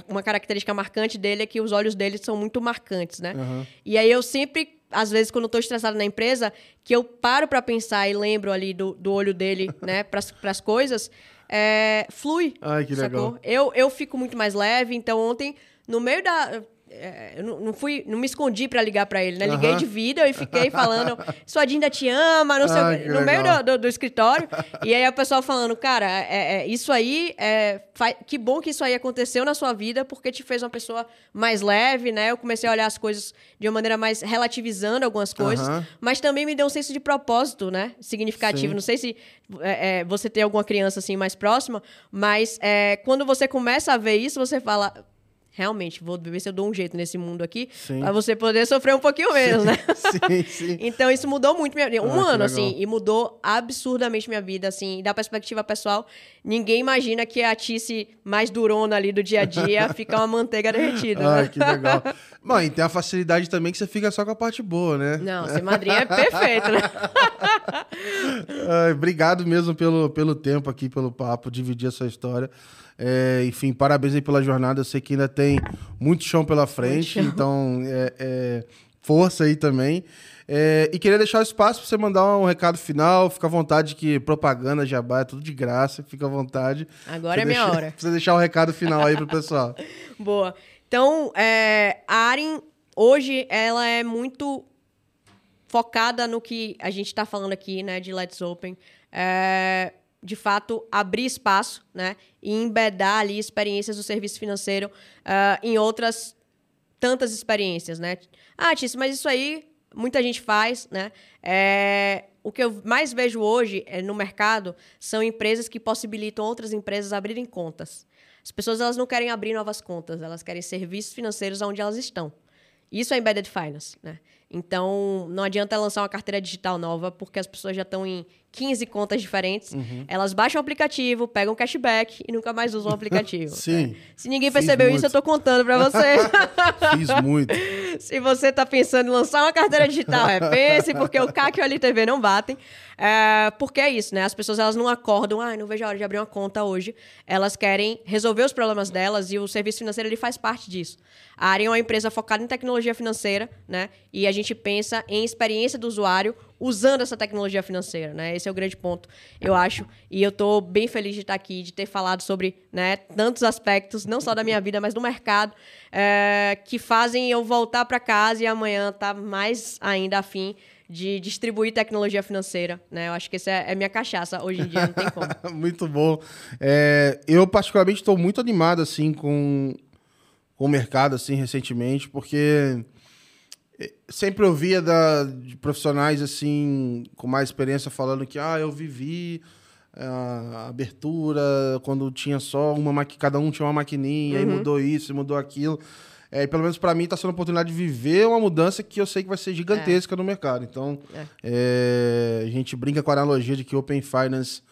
uma característica marcante dele é que os olhos dele são muito marcantes, né? Aham. E aí eu sempre, às vezes, quando eu tô estressada na empresa, que eu paro pra pensar e lembro ali do, do olho dele, né, pras, pras coisas, é, flui. Ai, que legal. sacou? Eu, eu fico muito mais leve, então ontem, no meio da. É, eu não, não fui, não me escondi pra ligar pra ele, né? Liguei de vida e fiquei falando, sua Dinda te ama, não sei que no meio legal. do, do- do escritório. e aí a pessoa falando, cara, é, é, isso aí, é, que bom que isso aí aconteceu na sua vida, porque te fez uma pessoa mais leve, né? Eu comecei a olhar as coisas de uma maneira mais relativizando algumas coisas, mas também me deu um senso de propósito, né? Significativo. Sim. Não sei se é, é, você tem alguma criança assim mais próxima, mas quando você começa a ver isso, você fala. Realmente, vou ver se eu dou um jeito nesse mundo aqui, Sim. para você poder sofrer um pouquinho menos, né? sim, sim. Então isso mudou muito minha vida. Um Ah, ano, assim, e mudou absurdamente minha vida, assim. E da perspectiva pessoal, ninguém imagina que a Tice mais durona ali do dia a dia fica uma manteiga derretida. Ai, né? que legal. Mãe, tem a facilidade também que você fica só com a parte boa, né? Não, ser madrinha é perfeito, né? Obrigado mesmo pelo, pelo tempo aqui, pelo papo, dividir essa história. É, enfim, parabéns aí pela jornada. Eu sei que ainda tem muito chão pela frente, chão. então é, é, força aí também. É, e queria deixar o espaço para você mandar um recado final. Fica à vontade que propaganda, jabá, é tudo de graça. Fica à vontade. Agora é minha hora. pra Você deixar o recado final aí pro pessoal. Boa. Então, é, a Aren, hoje, ela é muito focada no que a gente está falando aqui, né, de Let's Open. É, de fato, abrir espaço, né, e embedar ali experiências do serviço financeiro ah, em outras tantas experiências, né? Ah, Tício, mas isso aí muita gente faz, né? É, o que eu mais vejo hoje é, no mercado são empresas que possibilitam outras empresas abrirem contas. As pessoas elas não querem abrir novas contas, elas querem serviços financeiros onde elas estão. Isso é embedded finance, né? Então, não adianta lançar uma carteira digital nova, porque as pessoas já estão em 15 contas diferentes. Uhum. Elas baixam o aplicativo, pegam cashback e nunca mais usam o aplicativo. Sim. né? Se ninguém Fiz percebeu muito. isso, eu tô contando para você. Fiz muito. Se você está pensando em lançar uma carteira digital, é pense, porque o CAC e o LTV não batem. É, porque é isso, né? As pessoas elas não acordam, ah, não vejo a hora de abrir uma conta hoje. Elas querem resolver os problemas delas e o serviço financeiro ele faz parte disso. A Área é uma empresa focada em tecnologia financeira, né? E a gente pensa em experiência do usuário usando essa tecnologia financeira, né? Esse é o grande ponto, eu acho. E eu tô bem feliz de estar aqui, de ter falado sobre né, tantos aspectos, não só da minha vida, mas do mercado, é, que fazem eu voltar para casa e amanhã estar mais ainda afim de distribuir tecnologia financeira, né? Eu acho que essa é é minha cachaça hoje em dia, não tem como. muito bom. É, eu, particularmente, estou muito animado, assim, com, com o mercado, assim, recentemente, porque sempre ouvia da, de profissionais, assim, com mais experiência, falando que, ah, eu vivi a abertura quando tinha só uma cada um tinha uma maquininha e mudou isso e mudou aquilo é, e pelo menos para mim está sendo a oportunidade de viver uma mudança que eu sei que vai ser gigantesca no mercado então É. é, a gente brinca com a analogia de que Open Finance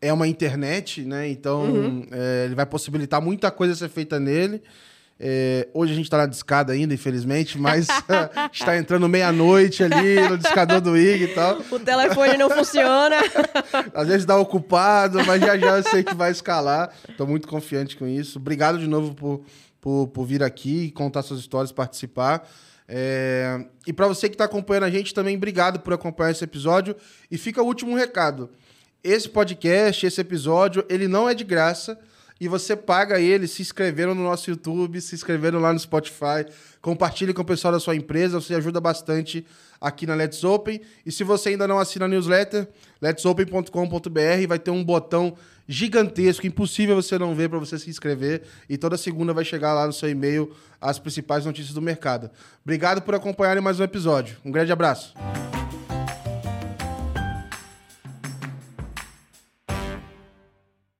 é uma internet, né? Então, é, ele vai possibilitar muita coisa ser feita nele. É, hoje a gente está na discada ainda, infelizmente, mas está entrando meia-noite ali no discador do IG e tal. O telefone não funciona. Às vezes dá ocupado, mas já já eu sei que vai escalar. Estou muito confiante com isso. Obrigado de novo por, por, por vir aqui, contar suas histórias, participar. É, E para você que está acompanhando a gente também, obrigado por acompanhar esse episódio. E fica o último recado. Esse podcast, esse episódio, ele não é de graça. E você paga ele se inscrevendo no nosso YouTube, se inscrevendo lá no Spotify. Compartilhe com o pessoal da sua empresa, você ajuda bastante aqui na Let's Open. E se você ainda não assina a newsletter, letsopen.com.br, vai ter um botão gigantesco, impossível você não ver para você se inscrever. E toda segunda vai chegar lá no seu e-mail as principais notícias do mercado. Obrigado por acompanharem mais um episódio. Um grande abraço.